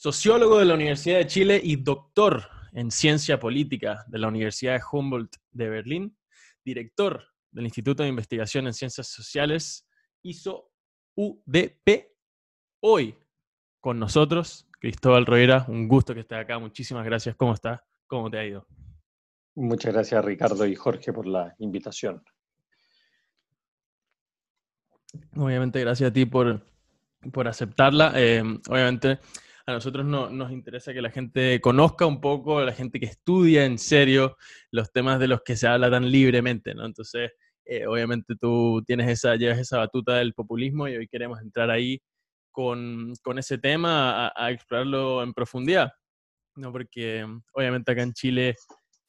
sociólogo de la Universidad de Chile y doctor en ciencia política de la Universidad de Humboldt de Berlín, director del Instituto de Investigación en Ciencias Sociales, hizo UDP. Hoy con nosotros, Cristóbal Roera, un gusto que estés acá, muchísimas gracias. ¿Cómo estás? ¿Cómo te ha ido? Muchas gracias Ricardo y Jorge por la invitación. Obviamente, gracias a ti por, por aceptarla. Eh, obviamente, a nosotros no, nos interesa que la gente conozca un poco, la gente que estudia en serio los temas de los que se habla tan libremente, ¿no? Entonces, eh, obviamente tú tienes esa, llevas esa batuta del populismo y hoy queremos entrar ahí con, con ese tema a, a, explorarlo en profundidad, ¿no? Porque obviamente acá en Chile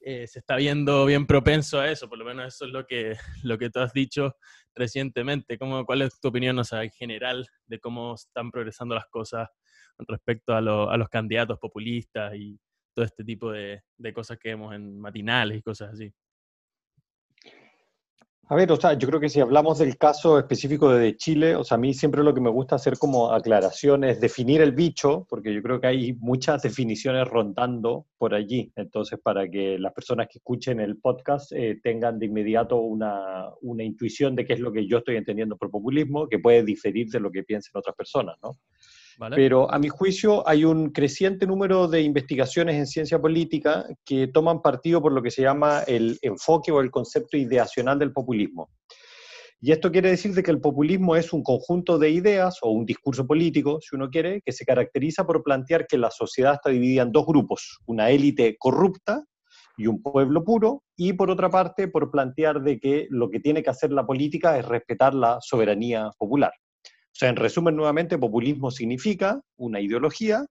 eh, se está viendo bien propenso a eso, por lo menos eso es lo que, lo que tú has dicho recientemente. ¿Cómo, ¿Cuál es tu opinión o sea, en general de cómo están progresando las cosas respecto a, a los candidatos populistas y todo este tipo de, de cosas que vemos en matinales y cosas así? A ver, o sea, yo creo que si hablamos del caso específico de Chile, o sea, a mí siempre lo que me gusta hacer como aclaración es definir el bicho, porque yo creo que hay muchas definiciones rondando por allí. Entonces, para que las personas que escuchen el podcast eh, tengan de inmediato una, una intuición de qué es lo que yo estoy entendiendo por populismo, que puede diferir de lo que piensen otras personas, ¿no? Pero a mi juicio hay un creciente número de investigaciones en ciencia política que toman partido por lo que se llama el enfoque o el concepto ideacional del populismo. Y esto quiere decir de que el populismo es un conjunto de ideas o un discurso político, si uno quiere, que se caracteriza por plantear que la sociedad está dividida en dos grupos, una élite corrupta y un pueblo puro, y por otra parte por plantear de que lo que tiene que hacer la política es respetar la soberanía popular. Sea, en resumen, nuevamente, populismo significa una ideología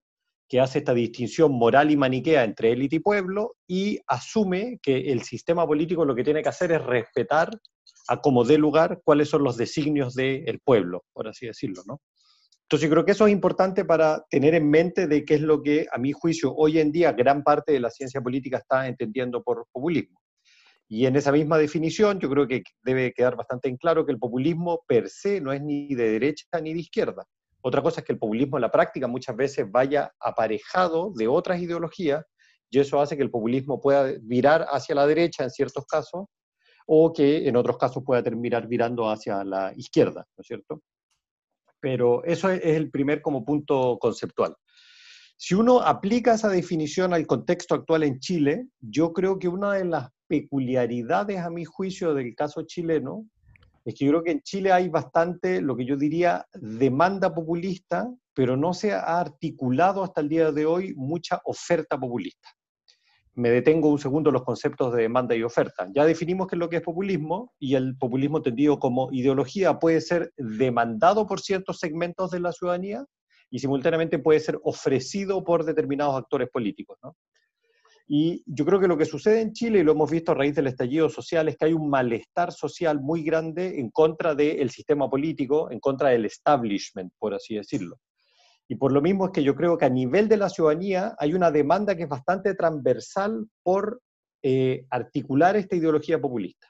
que hace esta distinción moral y maniquea entre élite y pueblo y asume que el sistema político lo que tiene que hacer es respetar a como dé lugar cuáles son los designios del pueblo, por así decirlo, ¿no? Entonces yo creo que eso es importante para tener en mente de qué es lo que, a mi juicio, hoy en día gran parte de la ciencia política está entendiendo por populismo. Y en esa misma definición yo creo que debe quedar bastante en claro que el populismo per se no es ni de derecha ni de izquierda. Otra cosa es que el populismo en la práctica muchas veces vaya aparejado de otras ideologías y eso hace que el populismo pueda virar hacia la derecha en ciertos casos o que en otros casos pueda terminar virando hacia la izquierda, ¿no es cierto? Pero eso es el primer como punto conceptual. Si uno aplica esa definición al contexto actual en Chile, yo creo que una de las peculiaridades, a mi juicio, del caso chileno, es que yo creo que en Chile hay bastante, lo que yo diría, demanda populista, pero no se ha articulado hasta el día de hoy mucha oferta populista. Me detengo un segundo los conceptos de demanda y oferta. Ya definimos qué es lo que es populismo y el populismo entendido como ideología puede ser demandado por ciertos segmentos de la ciudadanía y simultáneamente puede ser ofrecido por determinados actores políticos. ¿no? Y yo creo que lo que sucede en Chile, y lo hemos visto a raíz del estallido social, es que hay un malestar social muy grande en contra del sistema político, en contra del establishment, por así decirlo. Y por lo mismo es que yo creo que a nivel de la ciudadanía hay una demanda que es bastante transversal por eh, articular esta ideología populista.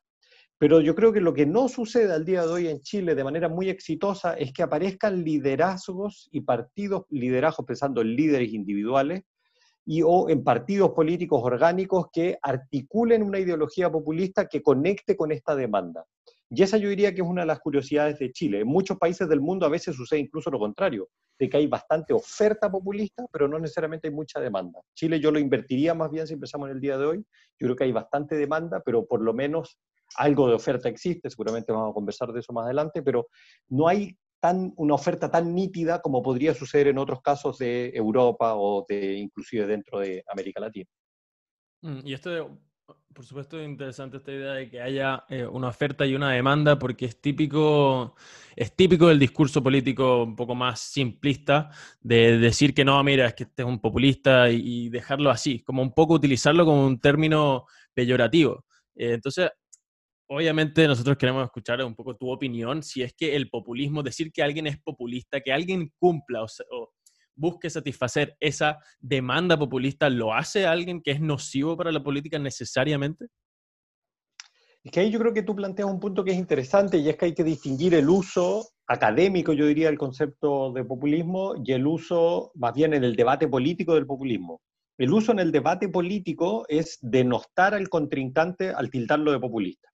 Pero yo creo que lo que no sucede al día de hoy en Chile de manera muy exitosa es que aparezcan liderazgos y partidos, liderazgos pensando en líderes individuales, y o en partidos políticos orgánicos que articulen una ideología populista que conecte con esta demanda. Y esa yo diría que es una de las curiosidades de Chile. En muchos países del mundo a veces sucede incluso lo contrario, de que hay bastante oferta populista, pero no necesariamente hay mucha demanda. Chile yo lo invertiría más bien si empezamos en el día de hoy. Yo creo que hay bastante demanda, pero por lo menos algo de oferta existe, seguramente vamos a conversar de eso más adelante, pero no hay una oferta tan nítida como podría suceder en otros casos de Europa o de inclusive dentro de América Latina. Mm, y esto, por supuesto, es interesante esta idea de que haya eh, una oferta y una demanda, porque es típico, es típico del discurso político un poco más simplista de decir que no, mira, es que este es un populista y, dejarlo así, como un poco utilizarlo como un término peyorativo. Eh, entonces, obviamente nosotros queremos escuchar un poco tu opinión, si es que el populismo, decir que alguien es populista, que alguien cumpla o, busque satisfacer esa demanda populista, ¿lo hace alguien que es nocivo para la política necesariamente? Es que ahí yo creo que tú planteas un punto que es interesante y es que hay que distinguir el uso académico, yo diría, el concepto de populismo y el uso más bien en el debate político del populismo. El uso en el debate político es denostar al contrincante al tildarlo de populista.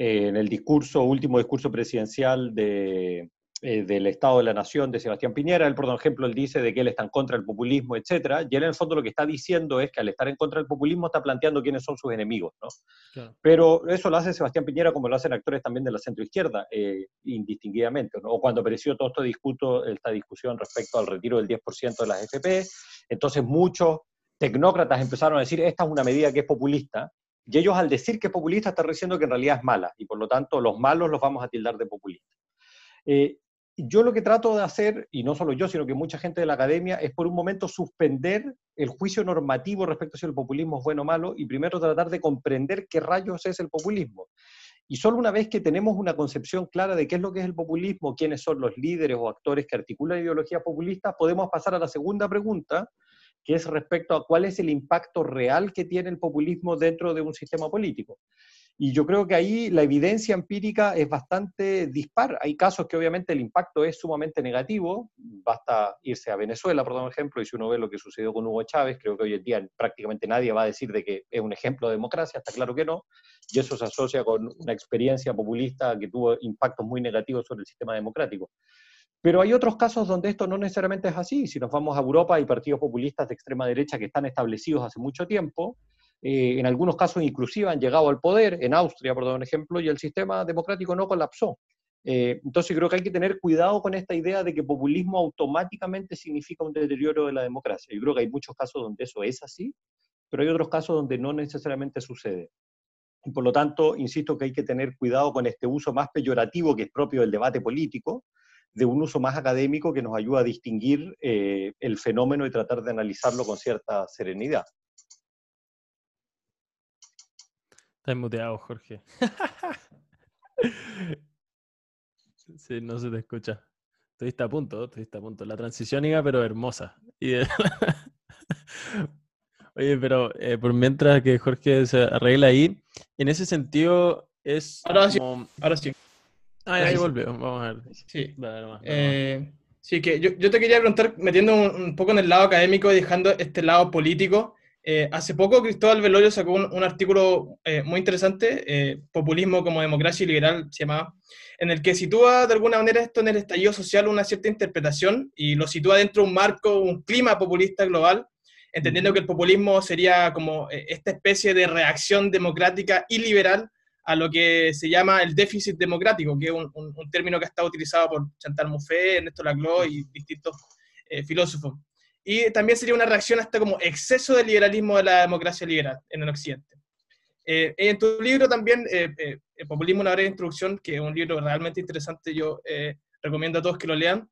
Eh, en el discurso, último discurso presidencial de, eh, del Estado de la Nación de Sebastián Piñera. Él, por ejemplo, él dice de que él está en contra del populismo, etcétera, y él en el fondo lo que está diciendo es que al estar en contra del populismo está planteando quiénes son sus enemigos, ¿no? Pero eso lo hace Sebastián Piñera como lo hacen actores también de la centroizquierda, eh, indistinguidamente, ¿no? O cuando apareció todo este discuto, esta discusión respecto al retiro del 10% de las FP, entonces muchos tecnócratas empezaron a decir, esta es una medida que es populista, y ellos al decir que es populista están diciendo que en realidad es mala, y por lo tanto los malos los vamos a tildar de populistas. Eh, yo lo que trato de hacer, y no solo yo, sino que mucha gente de la academia, es por un momento suspender el juicio normativo respecto a si el populismo es bueno o malo y primero tratar de comprender qué rayos es el populismo. Y solo una vez que tenemos una concepción clara de qué es lo que es el populismo, quiénes son los líderes o actores que articulan ideologías populistas, podemos pasar a la segunda pregunta, que es respecto a cuál es el impacto real que tiene el populismo dentro de un sistema político. Y yo creo que ahí la evidencia empírica es bastante dispar. Hay casos que obviamente el impacto es sumamente negativo. Basta irse a Venezuela, por ejemplo, y si uno ve lo que sucedió con Hugo Chávez, creo que hoy en día prácticamente nadie va a decir de que es un ejemplo de democracia, está claro que no. Y eso se asocia con una experiencia populista que tuvo impactos muy negativos sobre el sistema democrático. Pero hay otros casos donde esto no necesariamente es así. Si nos vamos a Europa, hay partidos populistas de extrema derecha que están establecidos hace mucho tiempo eh, en algunos casos inclusive han llegado al poder, en Austria, por dar un ejemplo, y el sistema democrático no colapsó. Eh, entonces creo que hay que tener cuidado con esta idea de que populismo automáticamente significa un deterioro de la democracia. Yo creo que hay muchos casos donde eso es así, pero hay otros casos donde no necesariamente sucede. Y por lo tanto, insisto que hay que tener cuidado con este uso más peyorativo que es propio del debate político, de un uso más académico que nos ayuda a distinguir eh, el fenómeno y tratar de analizarlo con cierta serenidad. Estás muteado, Jorge. sí, no se te escucha. Estuviste a punto, estuviste a punto. La transición iba, pero hermosa. Oye, pero eh, por mientras que Jorge se arregla ahí, en ese sentido es. Ahora sí. Ahora sí. Ah, ahí, volvió. Vamos a ver. Sí. Eh, sí, que yo, yo, te quería preguntar, metiendo un, poco en el lado académico y dejando este lado político. Eh, hace poco Cristóbal Velorio sacó un, artículo eh, muy interesante, eh, Populismo como democracia liberal se llamaba, en el que sitúa de alguna manera esto en el estallido social una cierta interpretación y lo sitúa dentro de un marco, un clima populista global, entendiendo que el populismo sería como esta especie de reacción democrática y liberal a lo que se llama el déficit democrático, que es un, un término que ha estado utilizado por Chantal Mouffe, Ernesto Laclau y distintos filósofos. Y también sería una reacción hasta como exceso de liberalismo de la democracia liberal en el occidente. Eh, en tu libro también, eh, eh, Populismo, una breve introducción, que es un libro realmente interesante, yo recomiendo a todos que lo lean.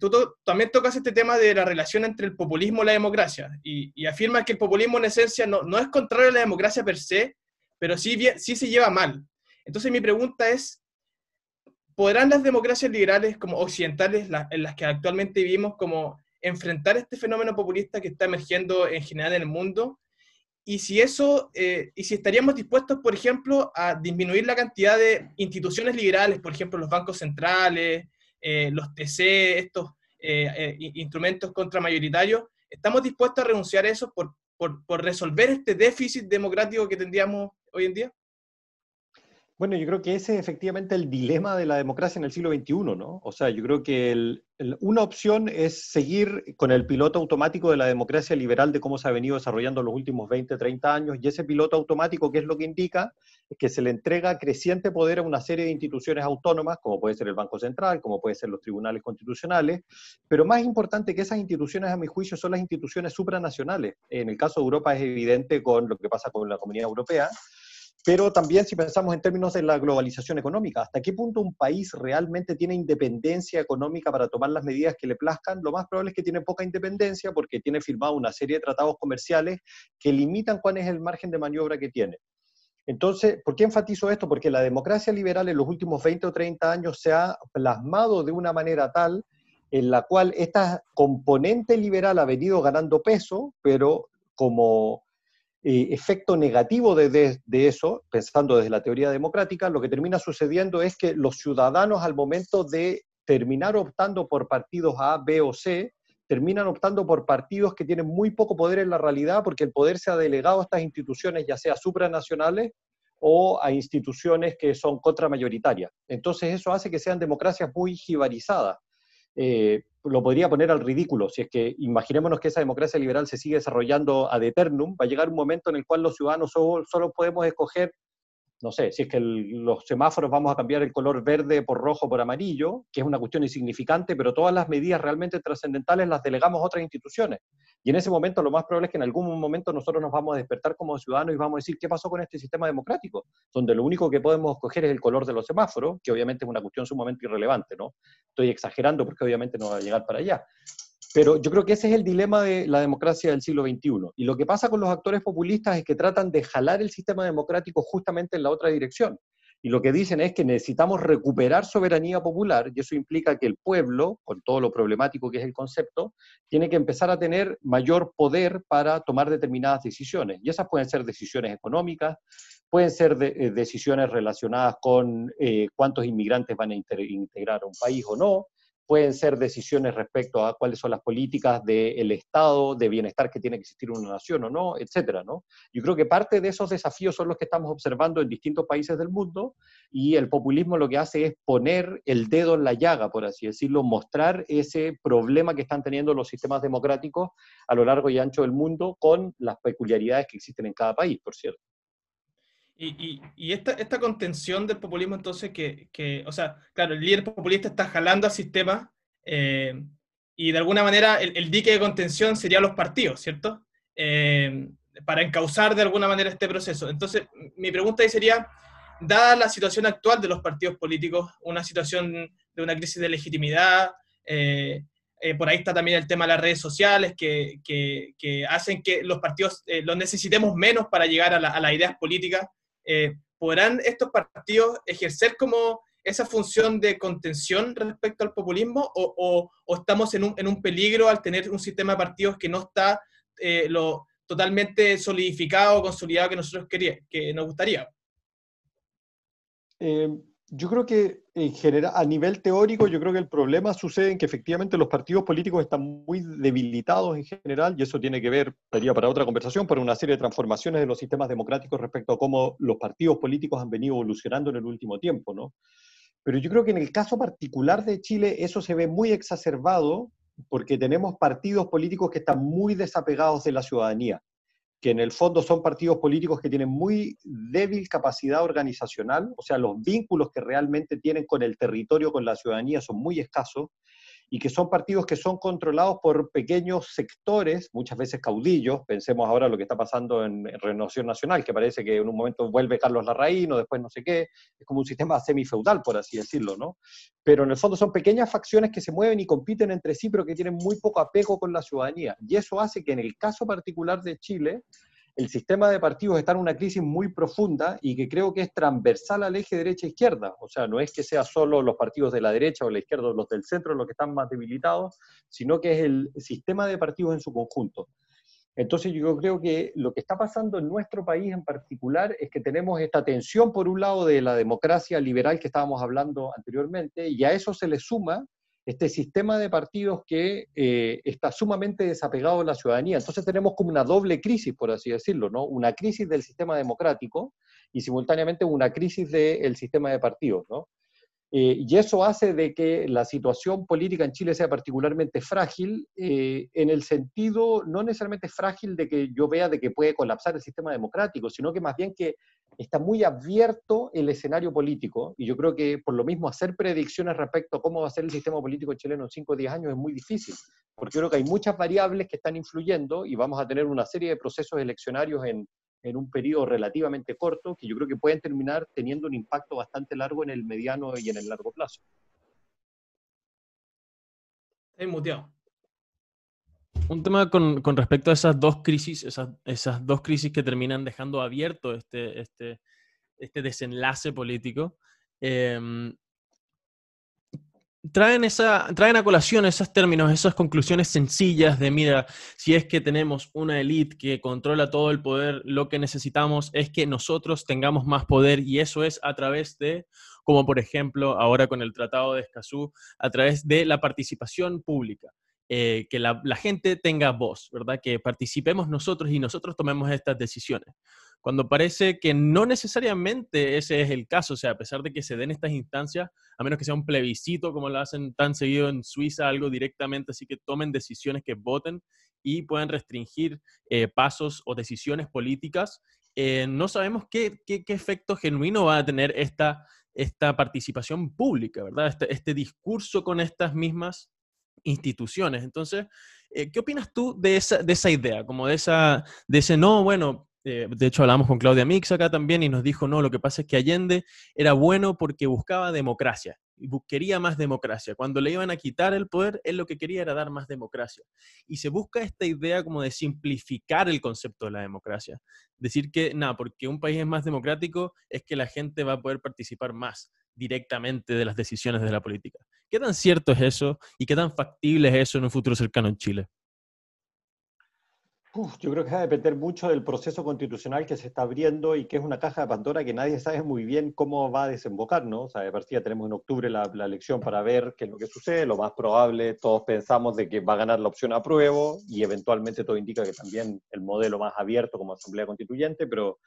tú también tocas este tema de la relación entre el populismo y la democracia, y, y afirmas que el populismo en esencia no, no, es contrario a la democracia per se, pero sí, sí se lleva mal. Entonces mi pregunta es, ¿podrán las democracias liberales como occidentales, en las que actualmente vivimos, como enfrentar este fenómeno populista que está emergiendo en general en el mundo y si eso, eh, y si estaríamos dispuestos, por ejemplo, a disminuir la cantidad de instituciones liberales, por ejemplo, los bancos centrales, eh, los TC, estos eh, instrumentos contramayoritarios, ¿estamos dispuestos a renunciar a eso por, por resolver este déficit democrático que tendríamos hoy en día? Bueno, yo creo que ese es efectivamente el dilema de la democracia en el siglo XXI, ¿no? O sea, yo creo que una opción es seguir con el piloto automático de la democracia liberal de cómo se ha venido desarrollando los últimos 20, 30 años, y ese piloto automático, ¿qué es lo que indica? Es que se le entrega creciente poder a una serie de instituciones autónomas, como puede ser el Banco Central, como puede ser los tribunales constitucionales, pero más importante que esas instituciones, a mi juicio, son las instituciones supranacionales. En el caso de Europa es evidente con lo que pasa con la Comunidad Europea, pero también si pensamos en términos de la globalización económica, ¿hasta qué punto un país realmente tiene independencia económica para tomar las medidas que le plazcan? Lo más probable es que tiene poca independencia porque tiene firmado una serie de tratados comerciales que limitan cuál es el margen de maniobra que tiene. Entonces, ¿por qué enfatizo esto? Porque la democracia liberal en los últimos 20 o 30 años se ha plasmado de una manera tal en la cual esta componente liberal ha venido ganando peso, pero como eh, efecto negativo de, eso, pensando desde la teoría democrática, lo que termina sucediendo es que los ciudadanos al momento de terminar optando por partidos A, B o C, terminan optando por partidos que tienen muy poco poder en la realidad porque el poder se ha delegado a estas instituciones, ya sea supranacionales o a instituciones que son contramayoritarias. Entonces eso hace que sean democracias muy jibarizadas. Eh, lo podría poner al ridículo, si es que imaginémonos que esa democracia liberal se sigue desarrollando ad eternum, va a llegar un momento en el cual los ciudadanos solo podemos escoger no sé, si es que los semáforos vamos a cambiar el color verde por rojo por amarillo, que es una cuestión insignificante, pero todas las medidas realmente trascendentales las delegamos a otras instituciones. Y en ese momento lo más probable es que en algún momento nosotros nos vamos a despertar como ciudadanos y vamos a decir, ¿qué pasó con este sistema democrático? Donde lo único que podemos escoger es el color de los semáforos, que obviamente es una cuestión sumamente irrelevante, ¿no? Estoy exagerando porque obviamente no va a llegar para allá. Pero yo creo que ese es el dilema de la democracia del siglo XXI. Y lo que pasa con los actores populistas es que tratan de jalar el sistema democrático justamente en la otra dirección. Y lo que dicen es que necesitamos recuperar soberanía popular, y eso implica que el pueblo, con todo lo problemático que es el concepto, tiene que empezar a tener mayor poder para tomar determinadas decisiones. Y esas pueden ser decisiones económicas, pueden ser eh, decisiones relacionadas con eh, cuántos inmigrantes van a integrar a un país o no, pueden ser decisiones respecto a cuáles son las políticas del Estado, de bienestar que tiene que existir una nación o no, etcétera, ¿no? Yo creo que parte de esos desafíos son los que estamos observando en distintos países del mundo y el populismo lo que hace es poner el dedo en la llaga, por así decirlo, mostrar ese problema que están teniendo los sistemas democráticos a lo largo y ancho del mundo con las peculiaridades que existen en cada país, por cierto. Y, esta, contención del populismo, entonces, que, o sea, claro, el líder populista está jalando al sistema eh, y de alguna manera el, dique de contención sería los partidos, ¿cierto? Eh, para encauzar de alguna manera este proceso. Entonces, mi pregunta ahí sería, dada la situación actual de los partidos políticos, una situación de una crisis de legitimidad, eh, por ahí está también el tema de las redes sociales que, hacen que los partidos los necesitemos menos para llegar a, a las ideas políticas. Eh, ¿podrán estos partidos ejercer como esa función de contención respecto al populismo o, estamos en un, peligro al tener un sistema de partidos que no está eh, lo totalmente solidificado, consolidado que nosotros quería, que nos gustaría? Eh, yo creo que en general, a nivel teórico, yo creo que el problema sucede en que efectivamente los partidos políticos están muy debilitados en general, y eso tiene que ver, sería para otra conversación, por una serie de transformaciones de los sistemas democráticos respecto a cómo los partidos políticos han venido evolucionando en el último tiempo, ¿no? Pero yo creo que en el caso particular de Chile eso se ve muy exacerbado porque tenemos partidos políticos que están muy desapegados de la ciudadanía que en el fondo son partidos políticos que tienen muy débil capacidad organizacional, o sea, los vínculos que realmente tienen con el territorio, con la ciudadanía, son muy escasos, y que son partidos que son controlados por pequeños sectores, muchas veces caudillos. Pensemos ahora lo que está pasando en, Renovación Nacional, que parece que en un momento vuelve Carlos Larraín o después no sé qué. Es como un sistema semifeudal, por así decirlo, ¿no? Pero en el fondo son pequeñas facciones que se mueven y compiten entre sí, pero que tienen muy poco apego con la ciudadanía. Y eso hace que en el caso particular de Chile, el sistema de partidos está en una crisis muy profunda y que creo que es transversal al eje derecha-izquierda. O sea, no es que sea solo los partidos de la derecha o la izquierda o los del centro los que están más debilitados, sino que es el sistema de partidos en su conjunto. Entonces yo creo que lo que está pasando en nuestro país en particular es que tenemos esta tensión por un lado de la democracia liberal que estábamos hablando anteriormente y a eso se le suma este sistema de partidos que eh, está sumamente desapegado de la ciudadanía. Entonces tenemos como una doble crisis, por así decirlo, ¿no? Una crisis del sistema democrático y simultáneamente una crisis del sistema de partidos, ¿no? Eh, y eso hace de que la situación política en Chile sea particularmente frágil, eh, en el sentido no necesariamente frágil de que yo vea de que puede colapsar el sistema democrático, sino que más bien que está muy abierto el escenario político. Y yo creo que por lo mismo hacer predicciones respecto a cómo va a ser el sistema político chileno en 5 o 10 años es muy difícil, porque creo que hay muchas variables que están influyendo y vamos a tener una serie de procesos eleccionarios en, en un periodo relativamente corto que yo creo que pueden terminar teniendo un impacto bastante largo en el mediano y en el largo plazo. muteado. Un tema con, respecto a esas dos crisis, esas, dos crisis que terminan dejando abierto este, este, este desenlace político. Eh, traen, esa, traen a colación esos términos, esas conclusiones sencillas de, mira, si es que tenemos una élite que controla todo el poder, lo que necesitamos es que nosotros tengamos más poder y eso es a través de como por ejemplo ahora con el Tratado de Escazú, a través de la participación pública. Eh, que la, gente tenga voz, ¿verdad? Que participemos nosotros y nosotros tomemos estas decisiones. Cuando parece que no necesariamente ese es el caso, o sea, a pesar de que se den estas instancias, a menos que sea un plebiscito como lo hacen tan seguido en Suiza, algo directamente, así que tomen decisiones que voten y puedan restringir eh, pasos o decisiones políticas, eh, no sabemos qué, efecto genuino va a tener esta, esta participación pública, ¿verdad? Este, este discurso con estas mismas instituciones. Entonces, eh, ¿qué opinas tú de esa, de esa idea? Como de, esa, de ese, no, bueno, eh, de hecho hablamos con Claudia Mix acá también y nos dijo, no, lo que pasa es que Allende era bueno porque buscaba democracia y quería más democracia. Cuando le iban a quitar el poder, él lo que quería era dar más democracia. Y se busca esta idea como de simplificar el concepto de la democracia. Decir que, nada, porque un país es más democrático es que la gente va a poder participar más directamente de las decisiones de la política. ¿Qué tan cierto es eso y qué tan factible es eso en un futuro cercano en Chile? yo creo que va a depender mucho del proceso constitucional que se está abriendo y que es una caja de Pandora que nadie sabe muy bien cómo va a desembocar, ¿no? O sea, de partida tenemos en octubre la, elección para ver qué es lo que sucede. Lo más probable, todos pensamos de que va a ganar la opción apruebo y eventualmente todo indica que también el modelo más abierto como asamblea constituyente, pero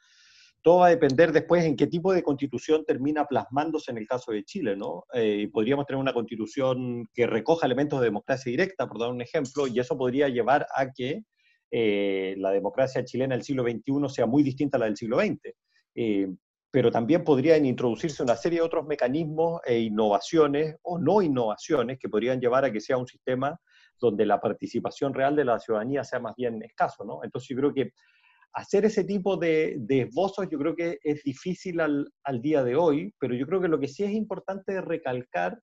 todo va a depender después en qué tipo de constitución termina plasmándose en el caso de Chile, ¿no? Eh, podríamos tener una constitución que recoja elementos de democracia directa, por dar un ejemplo, y eso podría llevar a que eh, la democracia chilena del siglo XXI sea muy distinta a la del siglo XX. Eh, pero también podrían introducirse una serie de otros mecanismos e innovaciones o no innovaciones que podrían llevar a que sea un sistema donde la participación real de la ciudadanía sea más bien escaso, ¿no? Entonces yo creo que hacer ese tipo de, esbozos yo creo que es difícil al, día de hoy, pero yo creo que lo que sí es importante recalcar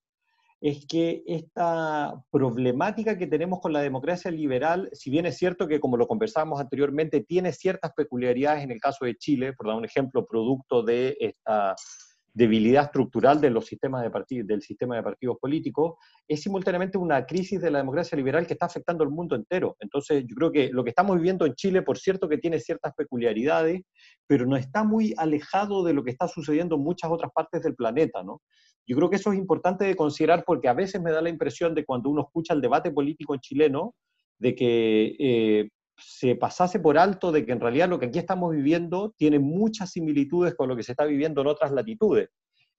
es que esta problemática que tenemos con la democracia liberal, si bien es cierto que, como lo conversábamos anteriormente, tiene ciertas peculiaridades en el caso de Chile, por dar un ejemplo, producto de esta debilidad estructural de los sistemas de del sistema de partidos políticos, es simultáneamente una crisis de la democracia liberal que está afectando al mundo entero. Entonces, yo creo que lo que estamos viviendo en Chile, por cierto que tiene ciertas peculiaridades, pero no está muy alejado de lo que está sucediendo en muchas otras partes del planeta, ¿no? Yo creo que eso es importante de considerar porque a veces me da la impresión de cuando uno escucha el debate político en chileno, de que eh, se pasase por alto de que en realidad lo que aquí estamos viviendo tiene muchas similitudes con lo que se está viviendo en otras latitudes.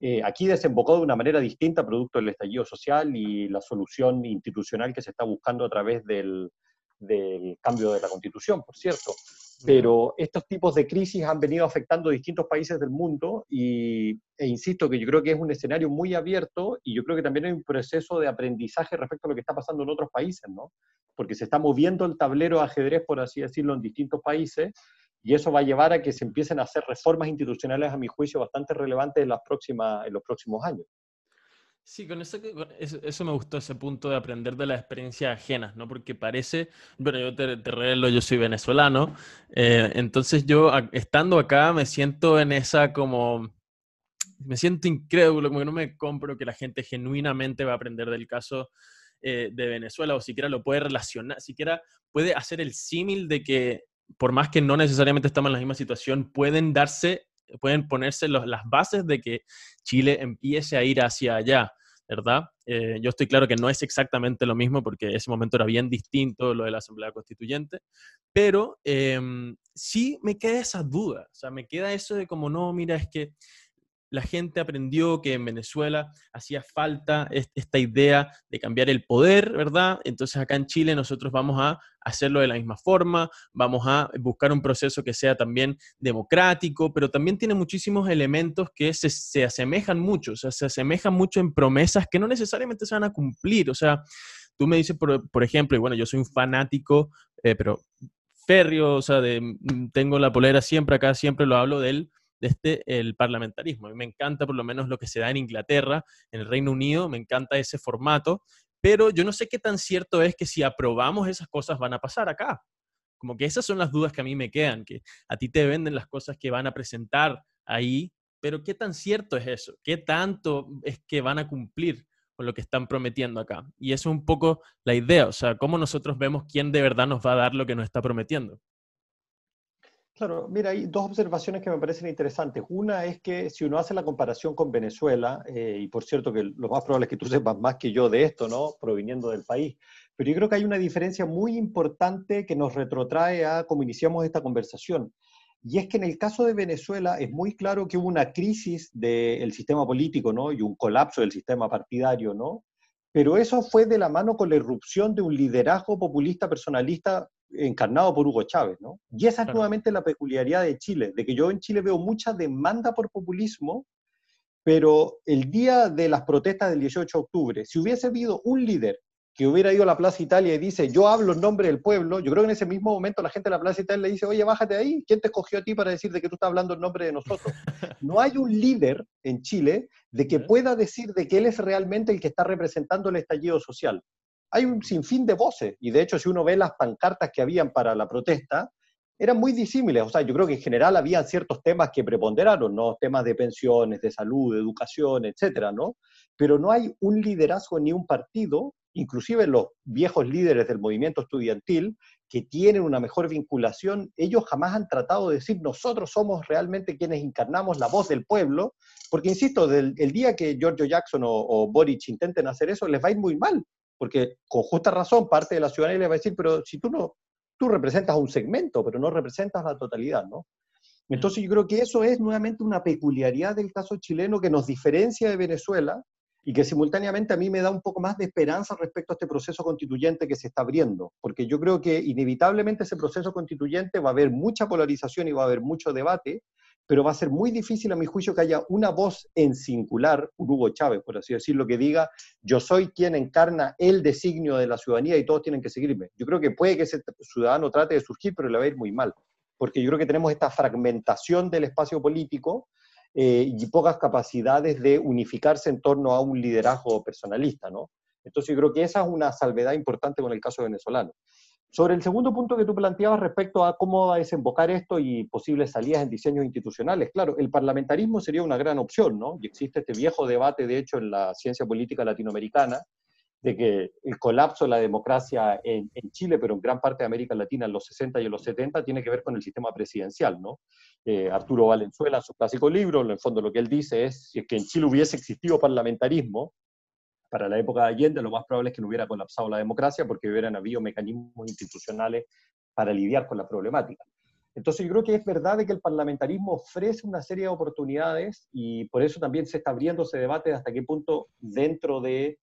Eh, aquí desembocó de una manera distinta producto del estallido social y la solución institucional que se está buscando a través del, del cambio de la constitución, por cierto. Pero estos tipos de crisis han venido afectando distintos países del mundo y, e insisto que yo creo que es un escenario muy abierto y yo creo que también hay un proceso de aprendizaje respecto a lo que está pasando en otros países, ¿no? Porque se está moviendo el tablero de ajedrez, por así decirlo, en distintos países y eso va a llevar a que se empiecen a hacer reformas institucionales, a mi juicio, bastante relevantes en, las próximas, en los próximos años. Sí, con eso, eso, me gustó, ese punto de aprender de las experiencias ajenas, ¿no? Porque parece, bueno, yo te, te revelo, yo soy venezolano, eh, entonces yo estando acá me siento en esa como, me siento incrédulo, como que no me compro que la gente genuinamente va a aprender del caso eh, de Venezuela o siquiera lo puede relacionar, siquiera puede hacer el símil de que por más que no necesariamente estamos en la misma situación, pueden darse pueden ponerse las bases de que Chile empiece a ir hacia allá, ¿verdad? Eh, yo estoy claro que no es exactamente lo mismo porque ese momento era bien distinto lo de la Asamblea Constituyente, pero em, sí me queda esa duda, o sea, me queda eso de como, no, mira, es que la gente aprendió que en Venezuela hacía falta esta idea de cambiar el poder, ¿verdad? Entonces acá en Chile nosotros vamos a hacerlo de la misma forma, vamos a buscar un proceso que sea también democrático, pero también tiene muchísimos elementos que se, asemejan mucho, o sea, se asemejan mucho en promesas que no necesariamente se van a cumplir, o sea, tú me dices, por, ejemplo, y bueno, yo soy un fanático, eh, pero férreo, o sea, de, mm, tengo la polera siempre acá, siempre lo hablo de él, este el parlamentarismo. A mí me encanta por lo menos lo que se da en Inglaterra, en el Reino Unido, me encanta ese formato, pero yo no sé qué tan cierto es que si aprobamos esas cosas van a pasar acá. Como que esas son las dudas que a mí me quedan, que a ti te venden las cosas que van a presentar ahí, pero qué tan cierto es eso, qué tanto es que van a cumplir con lo que están prometiendo acá. Y eso es un poco la idea, o sea, cómo nosotros vemos quién de verdad nos va a dar lo que nos está prometiendo. Claro, mira, hay dos observaciones que me parecen interesantes. Una es que si uno hace la comparación con Venezuela, eh, y por cierto que lo más probable es que tú sepas más que yo de esto, ¿no? Proviniendo del país, pero yo creo que hay una diferencia muy importante que nos retrotrae a cómo iniciamos esta conversación. Y es que en el caso de Venezuela es muy claro que hubo una crisis del sistema político, ¿no? Y un colapso del sistema partidario, ¿no? Pero eso fue de la mano con la irrupción de un liderazgo populista personalista encarnado por Hugo Chávez, ¿no? Y esa es nuevamente la peculiaridad de Chile, de que yo en Chile veo mucha demanda por populismo, pero el día de las protestas del 18 de octubre, si hubiese habido un líder que hubiera ido a la Plaza Italia y dice, yo hablo en nombre del pueblo, yo creo que en ese mismo momento la gente de la Plaza Italia le dice, oye, bájate ahí, ¿quién te escogió a ti para decir de que tú estás hablando en nombre de nosotros? No hay un líder en Chile de que pueda decir de que él es realmente el que está representando el estallido social hay un sinfín de voces, y de hecho si uno ve las pancartas que habían para la protesta, eran muy disímiles, o sea, yo creo que en general había ciertos temas que preponderaron, ¿no? Temas de pensiones, de salud, de educación, etcétera, ¿no? Pero no hay un liderazgo ni un partido, inclusive los viejos líderes del movimiento estudiantil, que tienen una mejor vinculación, ellos jamás han tratado de decir nosotros somos realmente quienes encarnamos la voz del pueblo, porque insisto, del, el día que Giorgio Jackson o, o Boric intenten hacer eso, les va a ir muy mal, porque con justa razón parte de la ciudadanía le va a decir, pero si tú no, tú representas un segmento, pero no representas la totalidad, ¿no? Mm. Entonces yo creo que eso es nuevamente una peculiaridad del caso chileno que nos diferencia de Venezuela y que simultáneamente a mí me da un poco más de esperanza respecto a este proceso constituyente que se está abriendo, porque yo creo que inevitablemente ese proceso constituyente va a haber mucha polarización y va a haber mucho debate, pero va a ser muy difícil a mi juicio que haya una voz en singular, Hugo Chávez, por así decirlo, que diga, yo soy quien encarna el designio de la ciudadanía y todos tienen que seguirme. Yo creo que puede que ese ciudadano trate de surgir, pero le va a ir muy mal, porque yo creo que tenemos esta fragmentación del espacio político eh, y pocas capacidades de unificarse en torno a un liderazgo personalista, ¿no? Entonces yo creo que esa es una salvedad importante con el caso venezolano. Sobre el segundo punto que tú planteabas respecto a cómo va a desembocar esto y posibles salidas en diseños institucionales, claro, el parlamentarismo sería una gran opción, ¿no? Y existe este viejo debate, de hecho, en la ciencia política latinoamericana, de que el colapso de la democracia en, Chile, pero en gran parte de América Latina en los 60 y en los 70, tiene que ver con el sistema presidencial, ¿no? Eh, Arturo Valenzuela, en su clásico libro, en el fondo lo que él dice es, que en Chile hubiese existido parlamentarismo, para la época de Allende, lo más probable es que no hubiera colapsado la democracia porque hubieran habido mecanismos institucionales para lidiar con la problemática. Entonces yo creo que es verdad de que el parlamentarismo ofrece una serie de oportunidades y por eso también se está abriendo ese debate de hasta qué punto dentro de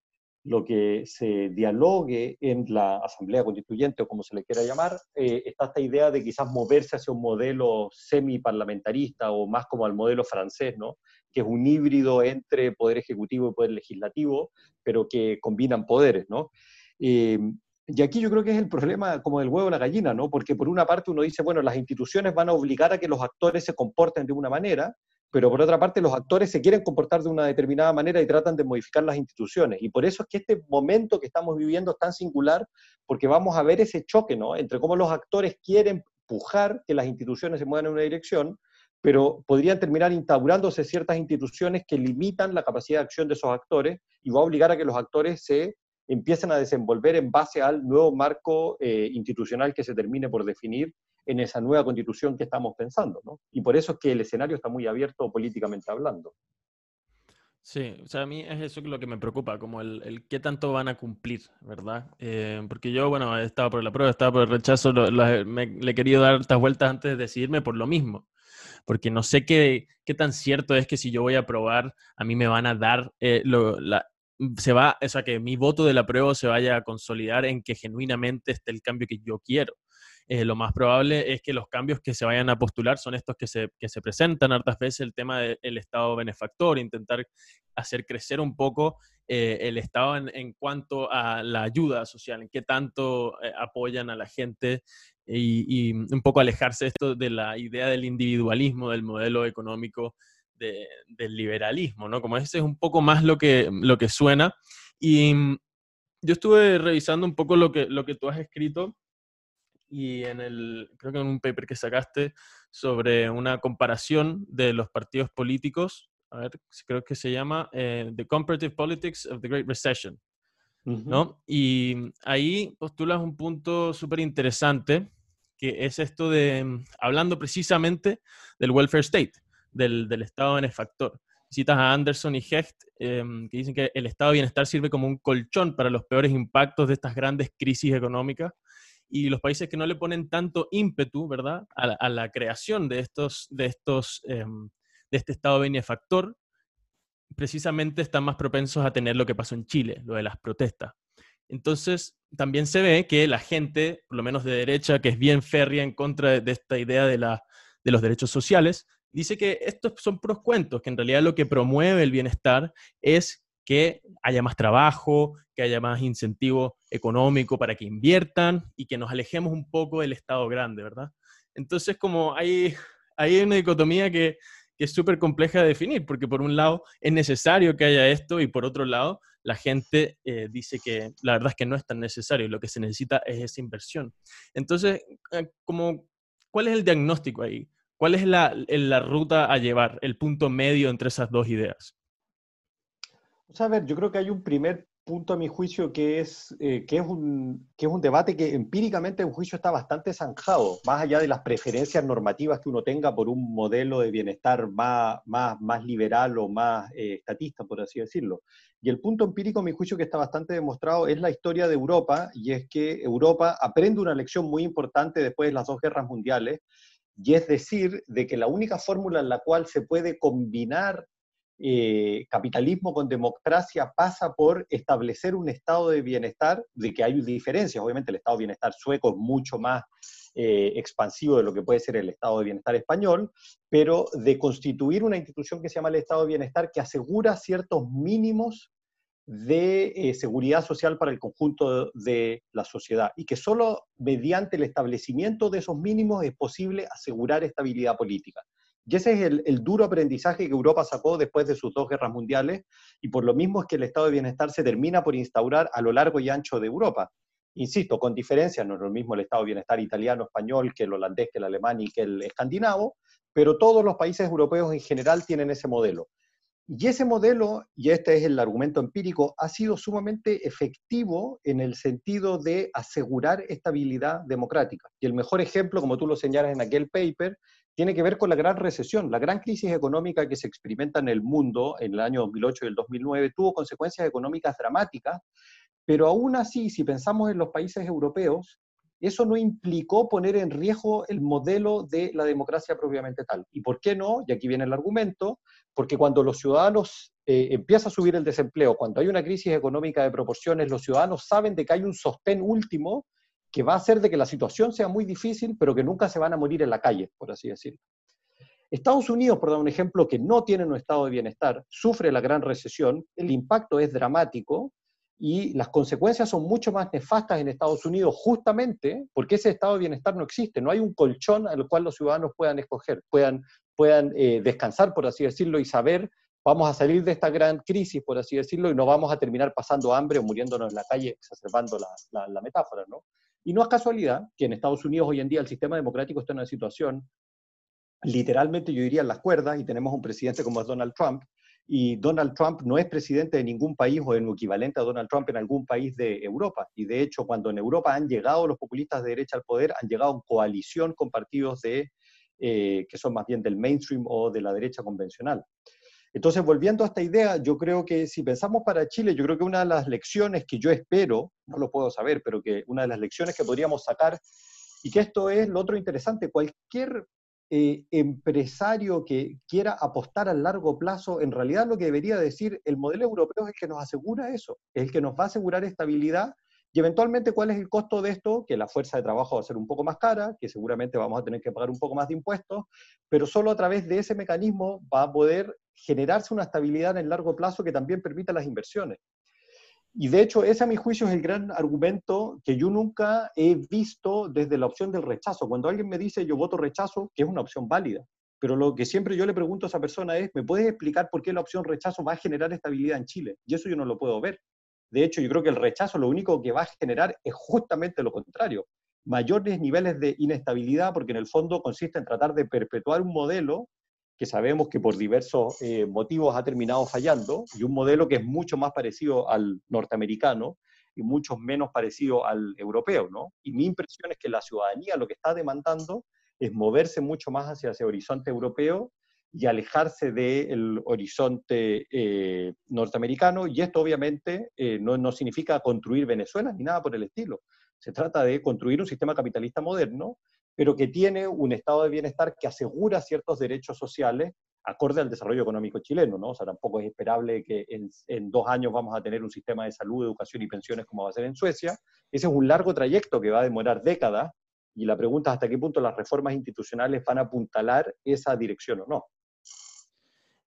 lo que se dialogue en la Asamblea Constituyente o como se le quiera llamar, eh, está esta idea de quizás moverse hacia un modelo semi-parlamentarista o más como al modelo francés, ¿no? Que es un híbrido entre poder ejecutivo y poder legislativo, pero que combinan poderes. ¿no? Eh, y aquí yo creo que es el problema como del huevo y la gallina, ¿no? porque por una parte uno dice, bueno, las instituciones van a obligar a que los actores se comporten de una manera, pero por otra parte los actores se quieren comportar de una determinada manera y tratan de modificar las instituciones. Y por eso es que este momento que estamos viviendo es tan singular, porque vamos a ver ese choque, ¿no? Entre cómo los actores quieren pujar que las instituciones se muevan en una dirección, pero podrían terminar instaurándose ciertas instituciones que limitan la capacidad de acción de esos actores y va a obligar a que los actores se empiecen a desenvolver en base al nuevo marco eh, institucional que se termine por definir en esa nueva constitución que estamos pensando, ¿no? Y por eso es que el escenario está muy abierto políticamente hablando. Sí, o sea, a mí es eso lo que me preocupa, como el, qué tanto van a cumplir, ¿verdad? Eh, porque yo, bueno, he estado por la prueba, estaba por el rechazo, le he querido dar estas vueltas antes de decidirme por lo mismo, porque no sé qué, qué tan cierto es que si yo voy a aprobar, a mí me van a dar eh, la, se va, o sea, que mi voto de la prueba se vaya a consolidar en que genuinamente esté el cambio que yo quiero. Eh, lo más probable es que los cambios que se vayan a postular son estos que se, que se presentan hartas veces, el tema del Estado benefactor, intentar hacer crecer un poco eh, el Estado en, cuanto a la ayuda social, en qué tanto apoyan a la gente y, un poco alejarse esto de la idea del individualismo, del modelo económico del liberalismo, ¿no? Como ese es un poco más lo que, lo que suena. Y mm, yo estuve revisando un poco lo que, lo que tú has escrito y en el, creo que en un paper que sacaste sobre una comparación de los partidos políticos, a ver, creo que se llama eh, The Comparative Politics of the Great Recession, ¿no? Y ahí postulas un punto súper interesante que es esto de, mm, hablando precisamente del welfare state, del, del estado benefactor. Citas a Anderson y Hecht, em, que dicen que el estado de bienestar sirve como un colchón para los peores impactos de estas grandes crisis económicas y los países que no le ponen tanto ímpetu, ¿verdad?, a la, creación de estos, de estos, em, de este estado benefactor, precisamente están más propensos a tener lo que pasó en Chile, lo de las protestas. Entonces, también se ve que la gente, por lo menos de derecha, que es bien férrea en contra de, esta idea de, la, de los derechos sociales, dice que estos son puros cuentos, que en realidad lo que promueve el bienestar es que haya más trabajo, que haya más incentivo económico para que inviertan y que nos alejemos un poco del Estado grande, ¿verdad? Entonces, como hay, hay una dicotomía que, es súper compleja de definir, porque por un lado es necesario que haya esto y por otro lado la gente eh, dice que la verdad es que no es tan necesario lo que se necesita es esa inversión. Entonces, eh, como, ¿cuál es el diagnóstico ahí? ¿Cuál es la, la ruta a llevar, el punto medio entre esas dos ideas? Sea, a ver, yo creo que hay un primer punto a mi juicio que es, eh, que, es un, que es un debate que empíricamente en juicio está bastante zanjado, más allá de las preferencias normativas que uno tenga por un modelo de bienestar más, más, más liberal o más eh, estatista, por así decirlo. Y el punto empírico, a mi juicio, que está bastante demostrado es la historia de Europa, y es que Europa aprende una lección muy importante después de las dos guerras mundiales, y es decir, de que la única fórmula en la cual se puede combinar eh, capitalismo con democracia pasa por establecer un estado de bienestar, de que hay diferencias, obviamente el estado de bienestar sueco es mucho más eh, expansivo de lo que puede ser el estado de bienestar español, pero de constituir una institución que se llama el estado de bienestar que asegura ciertos mínimos de eh, seguridad social para el conjunto de la sociedad y que solo mediante el establecimiento de esos mínimos es posible asegurar estabilidad política. Y ese es el, duro aprendizaje que Europa sacó después de sus dos guerras mundiales, y por lo mismo es que el estado de bienestar se termina por instaurar a lo largo y ancho de Europa. Insisto, con diferencias, no es lo mismo el estado de bienestar italiano, español, que el holandés, que el alemán y que el escandinavo, pero todos los países europeos en general tienen ese modelo. Y ese modelo, y este es el argumento empírico, ha sido sumamente efectivo en el sentido de asegurar estabilidad democrática. Y el mejor ejemplo, como tú lo señalas en aquel paper, tiene que ver con la gran recesión. La gran crisis económica que se experimenta en el mundo en el año 2008 y el 2009 tuvo consecuencias económicas dramáticas, pero aún así, si pensamos en los países europeos, eso no implicó poner en riesgo el modelo de la democracia propiamente tal. ¿Y por qué no? Y aquí viene el argumento, porque cuando los ciudadanos eh, empieza a subir el desempleo, cuando hay una crisis económica de proporciones, los ciudadanos saben de que hay un sostén último que va a hacer de que la situación sea muy difícil, pero que nunca se van a morir en la calle, por así decirlo. Estados Unidos, por dar un ejemplo, que no tiene un estado de bienestar, sufre la gran recesión, el impacto es dramático y las consecuencias son mucho más nefastas en Estados Unidos justamente porque ese estado de bienestar no existe, no hay un colchón al cual los ciudadanos puedan escoger, puedan, puedan eh, descansar, por así decirlo, y saber vamos a salir de esta gran crisis, por así decirlo, y no vamos a terminar pasando hambre o muriéndonos en la calle, exacerbando la, la metáfora, ¿no? Y no es casualidad que en Estados Unidos hoy en día el sistema democrático está en una situación, literalmente yo diría en las cuerdas, y tenemos un presidente como es Donald Trump, y Donald Trump no es presidente de ningún país o en equivalente a Donald Trump en algún país de Europa. Y de hecho, cuando en Europa han llegado los populistas de derecha al poder, han llegado en coalición con partidos de, eh, que son más bien del mainstream o de la derecha convencional. Entonces, volviendo a esta idea, yo creo que si pensamos para Chile, yo creo que una de las lecciones que yo espero, no lo puedo saber, pero que una de las lecciones que podríamos sacar, y que esto es lo otro interesante, cualquier eh, empresario que quiera apostar a largo plazo, en realidad lo que debería decir, el modelo europeo es el que nos asegura eso, es el que nos va a asegurar estabilidad y eventualmente, ¿cuál es el costo de esto? Que la fuerza de trabajo va a ser un poco más cara, que seguramente vamos a tener que pagar un poco más de impuestos, pero solo a través de ese mecanismo va a poder generarse una estabilidad en largo plazo que también permita las inversiones. Y de hecho, ese a mi juicio es el gran argumento que yo nunca he visto desde la opción del rechazo. Cuando alguien me dice yo voto rechazo, que es una opción válida, pero lo que siempre yo le pregunto a esa persona es, ¿me puedes explicar por qué la opción rechazo va a generar estabilidad en Chile? Y eso yo no lo puedo ver. De hecho, yo creo que el rechazo lo único que va a generar es justamente lo contrario, mayores niveles de inestabilidad, porque en el fondo consiste en tratar de perpetuar un modelo que sabemos que por diversos eh, motivos ha terminado fallando, y un modelo que es mucho más parecido al norteamericano, y muchos menos parecidos al europeo, ¿no? Y mi impresión es que la ciudadanía lo que está demandando es moverse mucho más hacia ese horizonte europeo y alejarse del horizonte eh, norteamericano, y esto obviamente eh, no, no significa construir Venezuela ni nada por el estilo. Se trata de construir un sistema capitalista moderno, pero que tiene un estado de bienestar que asegura ciertos derechos sociales acorde al desarrollo económico chileno, ¿no? O sea, tampoco es esperable que en, dos años vamos a tener un sistema de salud, educación y pensiones como va a ser en Suecia. Ese es un largo trayecto que va a demorar décadas y la pregunta es hasta qué punto las reformas institucionales van a apuntalar esa dirección o no.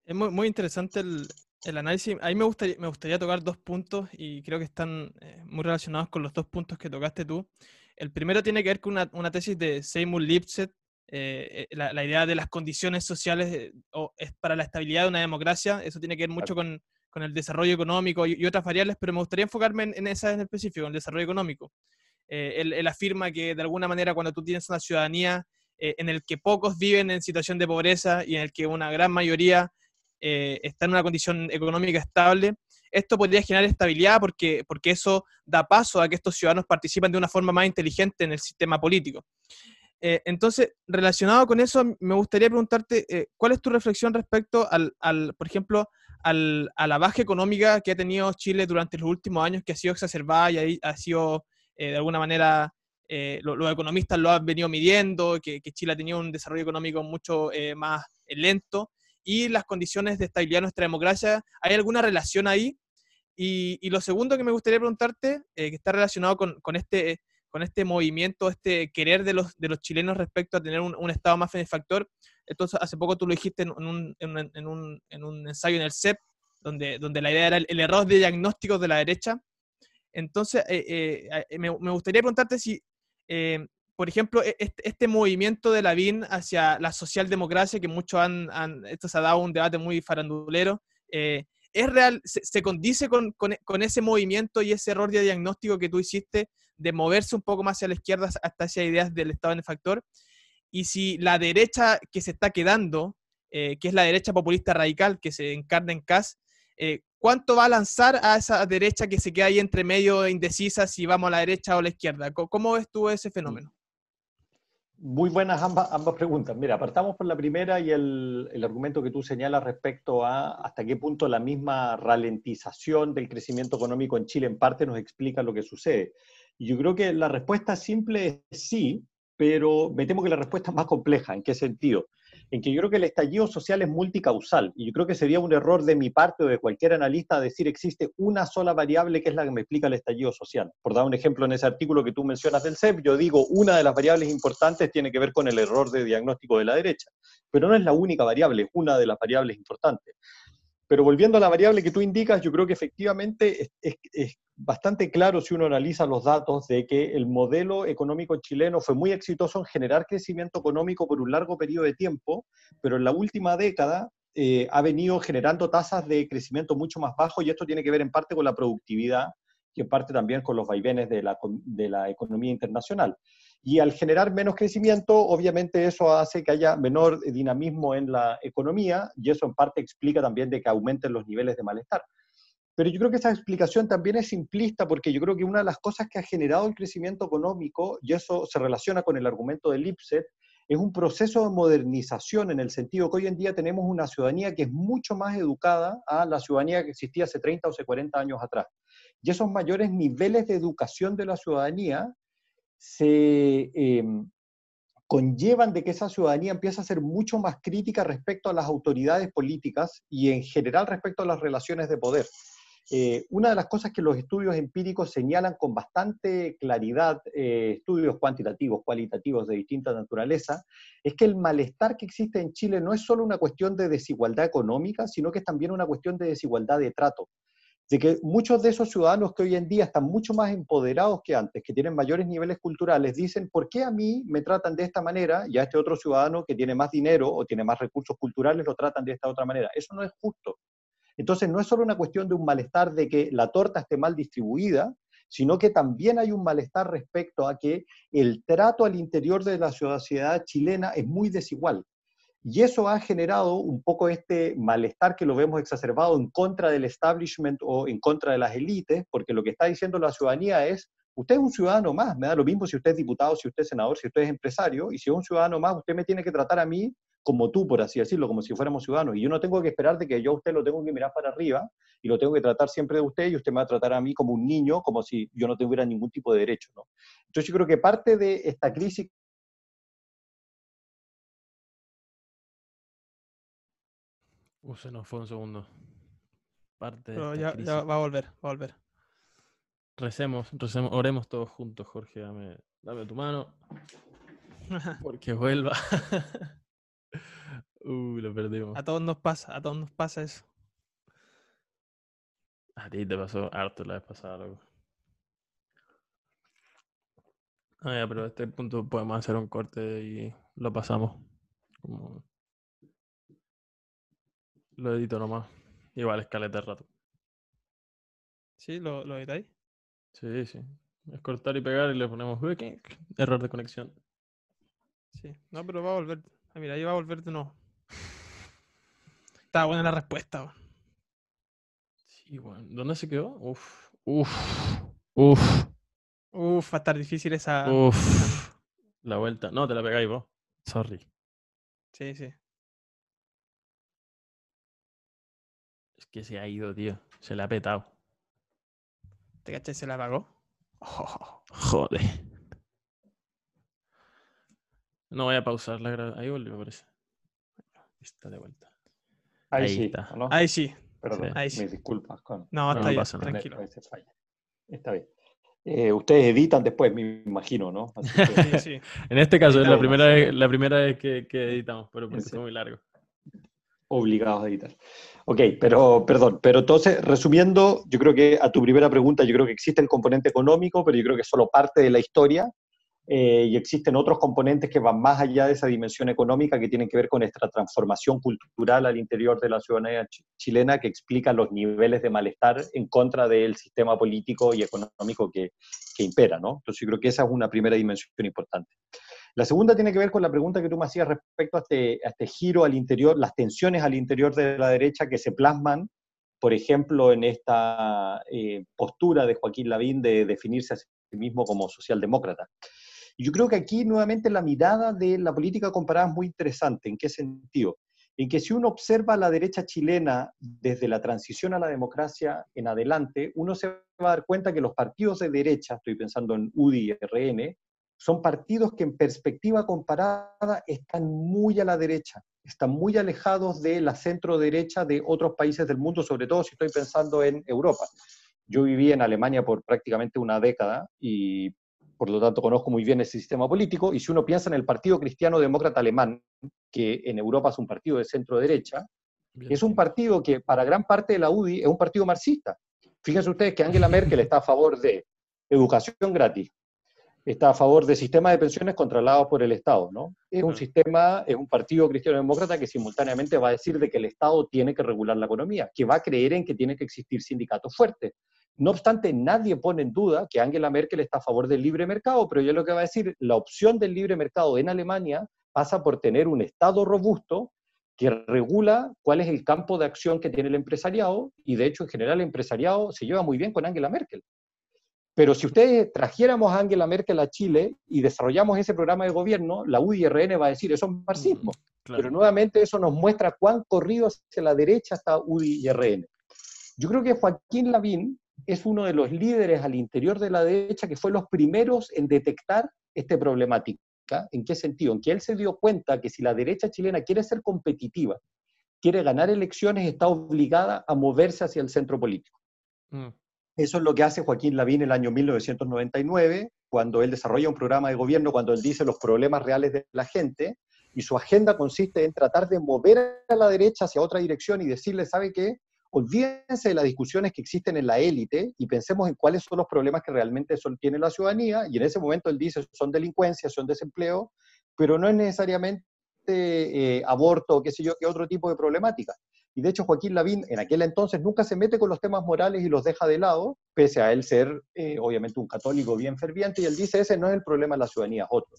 Es muy, muy interesante el, el, análisis. A mí me gustaría, me gustaría tocar dos puntos y creo que están eh, muy relacionados con los dos puntos que tocaste tú. El primero tiene que ver con una, una tesis de Seymour Lipset eh, eh, la, la, idea de las condiciones sociales eh, o es para la estabilidad de una democracia, eso tiene que ver mucho con, con el desarrollo económico y, y, otras variables, pero me gustaría enfocarme en, en esa en específico, en el desarrollo económico. Eh, él, él, afirma que de alguna manera cuando tú tienes una ciudadanía en el que pocos viven en situación de pobreza y en el que una gran mayoría está en una condición económica estable, esto podría generar estabilidad porque, porque eso da paso a que estos ciudadanos participen de una forma más inteligente en el sistema político. Eh, entonces, relacionado con eso, me gustaría preguntarte, eh, ¿cuál es tu reflexión respecto al, al por ejemplo, al, a la baja económica que ha tenido Chile durante los últimos años, que ha sido exacerbada y ha, sido, eh, de alguna manera, lo, los economistas lo han venido midiendo, que, que, Chile ha tenido un desarrollo económico mucho más lento, y las condiciones de estabilidad de nuestra democracia, ¿hay alguna relación ahí? Y, y lo segundo que me gustaría preguntarte, que está relacionado con, con este con este movimiento, este querer de los, de los chilenos respecto a tener un, un Estado más benefactor. Entonces, hace poco tú lo dijiste en un, en un, en un, en un ensayo en el CEP, donde, donde la idea era el, el error de diagnóstico de la derecha. Entonces, eh, eh, me, me, gustaría preguntarte si, eh, por ejemplo, e, este, movimiento de la BIN hacia la socialdemocracia, que muchos han, esto se ha dado un debate muy farandulero, eh, ¿es real, se, condice con, con, ese movimiento y ese error de diagnóstico que tú hiciste de moverse un poco más hacia la izquierda hasta esas ideas del Estado benefactor. Y si la derecha que se está quedando, eh, que es la derecha populista radical que se encarna en CAS, eh, ¿cuánto va a lanzar a esa derecha que se queda ahí entre medio indecisa si vamos a la derecha o a la izquierda? ¿Cómo ves tú ese fenómeno? Muy buenas ambas, preguntas. Mira, partamos por la primera y el, el, argumento que tú señalas respecto a hasta qué punto la misma ralentización del crecimiento económico en Chile en parte nos explica lo que sucede. Yo creo que la respuesta simple es sí, pero me temo que la respuesta es más compleja. ¿En qué sentido? En que yo creo que el estallido social es multicausal y yo creo que sería un error de mi parte o de cualquier analista decir existe una sola variable que es la que me explica el estallido social. Por dar un ejemplo en ese artículo que tú mencionas del CEP, yo digo una de las variables importantes tiene que ver con el error de diagnóstico de la derecha, pero no es la única variable, es una de las variables importantes. Pero volviendo a la variable que tú indicas, yo creo que efectivamente es, bastante claro si uno analiza los datos de que el modelo económico chileno fue muy exitoso en generar crecimiento económico por un largo periodo de tiempo, pero en la última década eh, ha venido generando tasas de crecimiento mucho más bajos y esto tiene que ver en parte con la productividad y en parte también con los vaivenes de la economía internacional. Y al generar menos crecimiento, obviamente eso hace que haya menor dinamismo en la economía y eso en parte explica también de que aumenten los niveles de malestar. Pero yo creo que esa explicación también es simplista porque yo creo que una de las cosas que ha generado el crecimiento económico, y eso se relaciona con el argumento de Lipset, es un proceso de modernización en el sentido que hoy en día tenemos una ciudadanía que es mucho más educada a la ciudadanía que existía hace 30 o hace 40 años atrás. Y esos mayores niveles de educación de la ciudadanía se eh, conllevan de que esa ciudadanía empieza a ser mucho más crítica respecto a las autoridades políticas y en general respecto a las relaciones de poder. Eh, una de las cosas que los estudios empíricos señalan con bastante claridad, eh, estudios cuantitativos, cualitativos de distinta naturaleza, es que el malestar que existe en Chile no es solo una cuestión de desigualdad económica, sino que es también una cuestión de desigualdad de trato de que muchos de esos ciudadanos que hoy en día están mucho más empoderados que antes, que tienen mayores niveles culturales, dicen, ¿por qué a mí me tratan de esta manera y a este otro ciudadano que tiene más dinero o tiene más recursos culturales lo tratan de esta otra manera? Eso no es justo. Entonces, no es solo una cuestión de un malestar de que la torta esté mal distribuida, sino que también hay un malestar respecto a que el trato al interior de la sociedad chilena es muy desigual. Y eso ha generado un poco este malestar que lo vemos exacerbado en contra del establishment o en contra de las élites, porque lo que está diciendo la ciudadanía es, usted es un ciudadano más, me da lo mismo si usted es diputado, si usted es senador, si usted es empresario, y si es un ciudadano más, usted me tiene que tratar a mí como tú, por así decirlo, como si fuéramos ciudadanos. Y yo no tengo que esperar de que yo a usted lo tengo que mirar para arriba y lo tengo que tratar siempre de usted y usted me va a tratar a mí como un niño, como si yo no tuviera ningún tipo de derecho. ¿no? Entonces yo creo que parte de esta crisis Uh, se nos fue un segundo. Parte Pero ya, ya va a volver, va a volver. Recemos, recemos, oremos todos juntos, Jorge. Dame, dame tu mano. Porque vuelva. Uy, lo perdimos. A todos nos pasa, a todos nos pasa eso. A ti te pasó harto la vez pasada, loco. Ah, ya, pero a este punto podemos hacer un corte y lo pasamos. Como- Lo edito nomás. Igual escaleta de rato. ¿Sí? ¿Lo, lo editáis? Sí, sí. Es cortar y pegar y le ponemos "Uy, error de conexión. Sí. No, pero va a volver. Ah, mira, ahí va a volver de nuevo. Estaba buena la respuesta. Sí, bueno. ¿Dónde se quedó? Uf, uf, uf, Uf, va a estar difícil esa. uf. La vuelta. No, te la pegáis vos. Sorry. Sí, sí. Que se ha ido, tío. Se le ha petado. ¿Te cachai? Se la apagó. Oh, Joder. No voy a pausar la grabación. Ahí volvió, parece. Está de vuelta. Ahí, Ahí sí, está. ¿o ¿no? Ahí sí. Perdón, sí. Ahí sí. mis disculpas. Con, No, No, está no bien. pasa nada. Tranquilo. a veces falla. Está bien. Eh, ustedes editan después, me imagino, ¿no? Así que- Sí, sí. En este caso es la primera vez, la primera vez que, que editamos, pero porque fue muy largo. Obligados a editar. Ok, pero perdón, pero entonces, resumiendo, yo creo que a tu primera pregunta, yo creo que existe el componente económico, pero yo creo que es solo parte de la historia, eh, y existen otros componentes que van más allá de esa dimensión económica que tienen que ver con esta transformación cultural al interior de la ciudadanía chi- chilena que explica los niveles de malestar en contra del sistema político y económico que, que impera, ¿no? Entonces yo creo que esa es una primera dimensión importante. La segunda tiene que ver con la pregunta que tú me hacías respecto a este, a este giro al interior, las tensiones al interior de la derecha que se plasman, por ejemplo, en esta eh, postura de Joaquín Lavín de definirse a sí mismo como socialdemócrata. Yo creo que aquí nuevamente la mirada de la política comparada es muy interesante. ¿En qué sentido? En que si uno observa la derecha chilena desde la transición a la democracia en adelante, uno se va a dar cuenta que los partidos de derecha, estoy pensando en UDI y RN, son partidos que en perspectiva comparada están muy a la derecha, están muy alejados de la centro derecha de otros países del mundo, sobre todo si estoy pensando en Europa. Yo viví en Alemania por prácticamente una década y por lo tanto conozco muy bien ese sistema político, y si uno piensa en el Partido Cristiano Demócrata Alemán, que en Europa es un partido de centro derecha, Bien. es un partido que para gran parte de la UDI es un partido marxista. Fíjense ustedes que Angela Merkel está a favor de educación gratis, está a favor de sistemas de pensiones controlados por el Estado, ¿no? Es un sistema, es un partido cristiano demócrata que simultáneamente va a decir de que el Estado tiene que regular la economía, que va a creer en que tiene que existir sindicatos fuertes. No obstante, nadie pone en duda que Angela Merkel está a favor del libre mercado, pero yo lo que va a decir, la opción del libre mercado en Alemania pasa por tener un Estado robusto que regula cuál es el campo de acción que tiene el empresariado, y de hecho en general el empresariado se lleva muy bien con Angela Merkel. Pero si ustedes trajéramos a Angela Merkel a Chile y desarrollamos ese programa de gobierno, la UDI-RN va a decir, eso es marxismo. Claro. Pero nuevamente eso nos muestra cuán corrido hacia la derecha está UDI y RN. Yo creo que Joaquín Lavín es uno de los líderes al interior de la derecha que fue los primeros en detectar esta problemática. ¿En qué sentido? En que él se dio cuenta que si la derecha chilena quiere ser competitiva, quiere ganar elecciones, está obligada a moverse hacia el centro político. Mm, Eso es lo que hace Joaquín Lavín en el año 1999, cuando él desarrolla un programa de gobierno, cuando él dice los problemas reales de la gente, y su agenda consiste en tratar de mover a la derecha hacia otra dirección y decirle, ¿sabe qué? Olvídense de las discusiones que existen en la élite y pensemos en cuáles son los problemas que realmente tiene la ciudadanía. Y en ese momento él dice, son delincuencia, son desempleo, pero no es necesariamente eh, aborto o qué sé yo, qué otro tipo de problemática. Y de hecho Joaquín Lavín en aquel entonces nunca se mete con los temas morales y los deja de lado, pese a él ser eh, obviamente un católico bien ferviente, y él dice, ese no es el problema de la ciudadanía, es otro.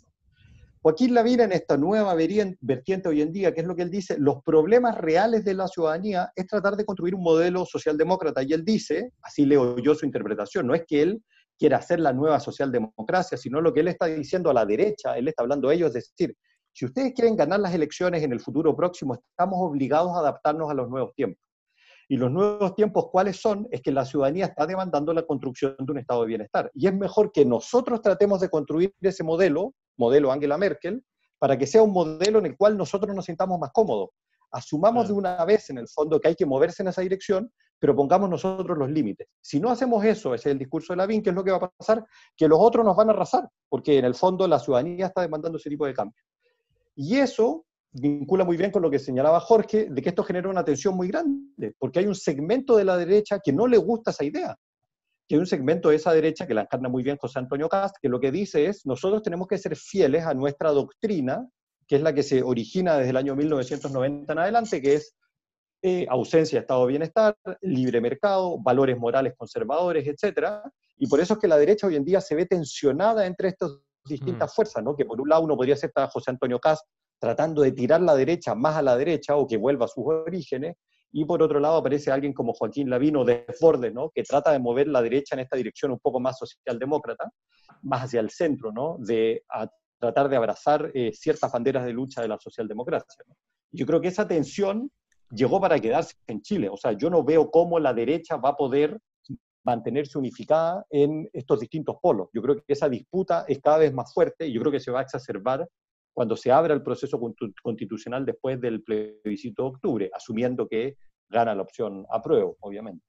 Joaquín Lavín en esta nueva vertiente hoy en día, que es lo que él dice, los problemas reales de la ciudadanía es tratar de construir un modelo socialdemócrata. Y él dice, así leo yo su interpretación, no es que él quiera hacer la nueva socialdemocracia, sino lo que él está diciendo a la derecha, él está hablando a ellos, es decir, si ustedes quieren ganar las elecciones en el futuro próximo, estamos obligados a adaptarnos a los nuevos tiempos. Y los nuevos tiempos, ¿cuáles son? Es que la ciudadanía está demandando la construcción de un estado de bienestar. Y es mejor que nosotros tratemos de construir ese modelo, modelo Angela Merkel, para que sea un modelo en el cual nosotros nos sintamos más cómodos. Asumamos de una vez, en el fondo, que hay que moverse en esa dirección, pero pongamos nosotros los límites. Si no hacemos eso, ese es el discurso de Lavín, ¿qué es lo que va a pasar? Que los otros nos van a arrasar, porque en el fondo la ciudadanía está demandando ese tipo de cambio. Y eso vincula muy bien con lo que señalaba Jorge, de que esto genera una tensión muy grande, porque hay un segmento de la derecha que no le gusta esa idea. Que hay un segmento de esa derecha que la encarna muy bien José Antonio Cast, que lo que dice es, nosotros tenemos que ser fieles a nuestra doctrina, que es la que se origina desde el año 1990 en adelante, que es eh, ausencia de estado de bienestar, libre mercado, valores morales conservadores, etc. Y por eso es que la derecha hoy en día se ve tensionada entre estas distintas mm. fuerzas, ¿no? que por un lado uno podría ser José Antonio Cast tratando de tirar la derecha más a la derecha o que vuelva a sus orígenes, y por otro lado aparece alguien como Joaquín Lavino Desbordes, ¿no? que trata de mover la derecha en esta dirección un poco más socialdemócrata, más hacia el centro, ¿no? de tratar de abrazar eh, ciertas banderas de lucha de la socialdemocracia. Yo creo que esa tensión llegó para quedarse en Chile, o sea, yo no veo cómo la derecha va a poder mantenerse unificada en estos distintos polos. Yo creo que esa disputa es cada vez más fuerte y yo creo que se va a exacerbar cuando se abra el proceso constitucional después del plebiscito de octubre, asumiendo que gana la opción apruebo, obviamente.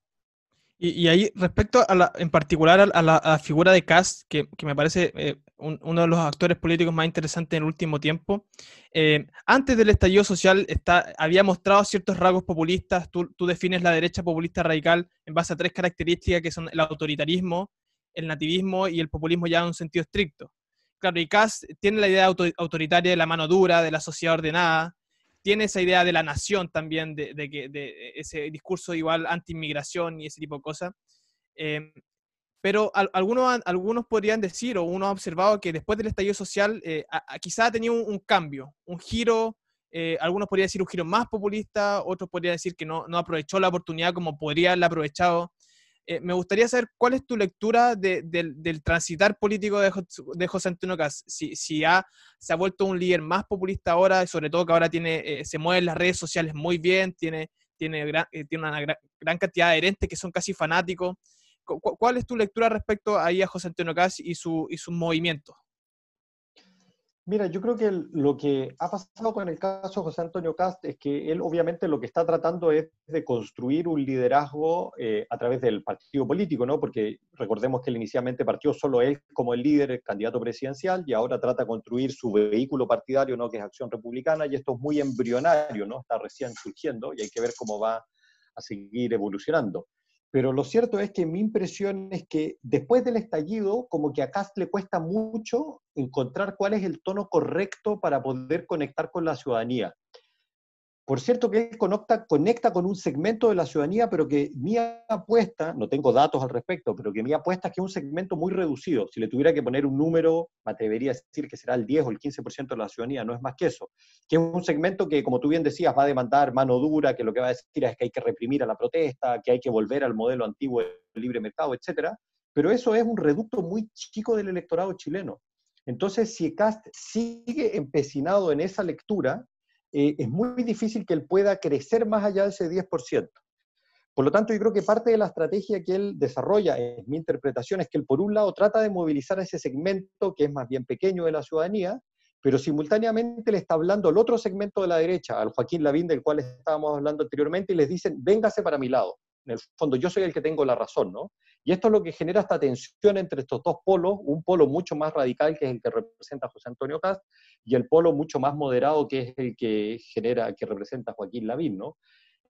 Y, ahí, respecto a la, en particular a la, figura de Cast, que, que me parece eh, uno de los actores políticos más interesantes en el último tiempo, eh, antes del estallido social está, había mostrado ciertos rasgos populistas, tú, tú, defines la derecha populista radical en base a tres características que son el autoritarismo, el nativismo y el populismo ya en un sentido estricto. Claro, y Kass tiene la idea autoritaria de la mano dura, de la sociedad ordenada, tiene esa idea de la nación también, de, que, ese discurso igual anti-inmigración y ese tipo de cosas. Em, pero algunos, algunos podrían decir, o uno ha observado que después del estallido social, eh, quizá ha tenido un, cambio, un giro, eh, algunos podrían decir un giro más populista, otros podrían decir que no, no aprovechó la oportunidad como podría haberla aprovechado. Eh, me gustaría saber cuál es tu lectura del transitar político de, José Antonio Caz. Si, si ha, se ha vuelto un líder más populista ahora, sobre todo que ahora tiene, eh, se mueve en las redes sociales muy bien, tiene, tiene, eh, tiene una gran, cantidad de adherentes que son casi fanáticos. ¿Cuál es tu lectura respecto a José Antonio Caz y, su, y sus movimientos? Mira, yo creo que lo que ha pasado con el caso de José Antonio Cast es que él obviamente lo que está tratando es de construir un liderazgo eh, a través del partido político, ¿no? Porque recordemos que él inicialmente partió solo él como el líder, el candidato presidencial, y ahora trata de construir su vehículo partidario, ¿no? Que es Acción Republicana, y esto es muy embrionario, ¿no? Está recién surgiendo y hay que ver cómo va a seguir evolucionando. Pero lo cierto es que mi impresión es que después del estallido, como que a Cast le cuesta mucho encontrar cuál es el tono correcto para poder conectar con la ciudadanía. Por cierto que conecta, conecta con un segmento de la ciudadanía, pero que mi apuesta, no tengo datos al respecto, pero que mi apuesta es que es un segmento muy reducido. Si le tuviera que poner un número, me atrevería a decir que será el 10 o el 15% de la ciudadanía, no es más que eso. Que es un segmento que, como tú bien decías, va a demandar mano dura, que lo que va a decir es que hay que reprimir a la protesta, que hay que volver al modelo antiguo del libre mercado, etc. Pero eso es un reducto muy chico del electorado chileno. Entonces, si Cast sigue empecinado en esa lectura, eh, es muy difícil que él pueda crecer más allá de ese 10%. Por lo tanto, yo creo que parte de la estrategia que él desarrolla, en mi interpretación, es que él, por un lado, trata de movilizar a ese segmento que es más bien pequeño de la ciudadanía, pero simultáneamente le está hablando al otro segmento de la derecha, al Joaquín Lavín, del cual estábamos hablando anteriormente, y les dicen, véngase para mi lado. En el fondo, yo soy el que tengo la razón, ¿no? Y esto es lo que genera esta tensión entre estos dos polos, un polo mucho más radical, que es el que representa José Antonio Cast, y el polo mucho más moderado, que es el que genera, que representa Joaquín Lavín, ¿no?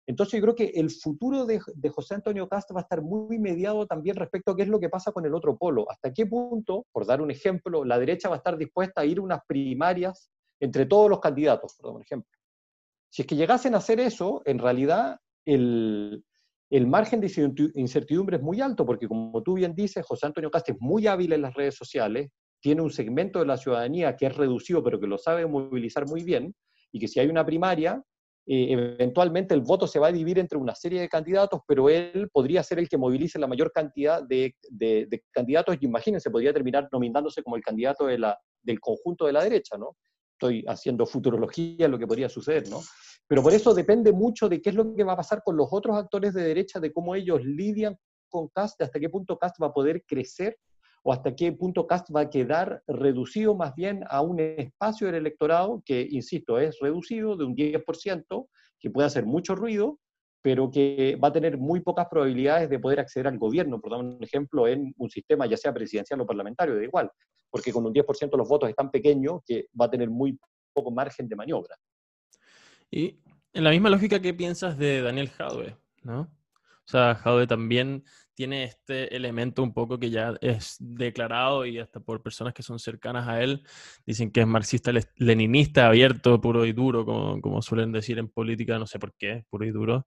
Entonces yo creo que el futuro de, José Antonio Cast va a estar muy mediado también respecto a qué es lo que pasa con el otro polo. Hasta qué punto, por dar un ejemplo, la derecha va a estar dispuesta a ir a unas primarias entre todos los candidatos, por ejemplo. Si es que llegasen a hacer eso, en realidad el, el margen de incertidumbre es muy alto, porque como tú bien dices, José Antonio Cast es muy hábil en las redes sociales, tiene un segmento de la ciudadanía que es reducido, pero que lo sabe movilizar muy bien, y que si hay una primaria, eh, eventualmente el voto se va a dividir entre una serie de candidatos, pero él podría ser el que movilice la mayor cantidad de, candidatos y imagínense, podría terminar nominándose como el candidato del conjunto de la derecha, ¿no? Estoy haciendo futurología lo que podría suceder, ¿no? Pero por eso depende mucho de qué es lo que va a pasar con los otros actores de derecha, de cómo ellos lidian con Cast, hasta qué punto Cast va a poder crecer o hasta qué punto Cast va a quedar reducido más bien a un espacio del electorado que, insisto, es reducido de un 10%, que puede hacer mucho ruido, pero que va a tener muy pocas probabilidades de poder acceder al gobierno, por dar un ejemplo, en un sistema ya sea presidencial o parlamentario, da igual, porque con un 10% los votos es tan pequeño que va a tener muy poco margen de maniobra. Y en la misma lógica que piensas de Daniel Jadwe, ¿no? O sea, Jadwe también tiene este elemento un poco que ya es declarado y hasta por personas que son cercanas a él, dicen que es marxista-leninista, abierto, puro y duro, como, como suelen decir en política, no sé por qué, puro y duro,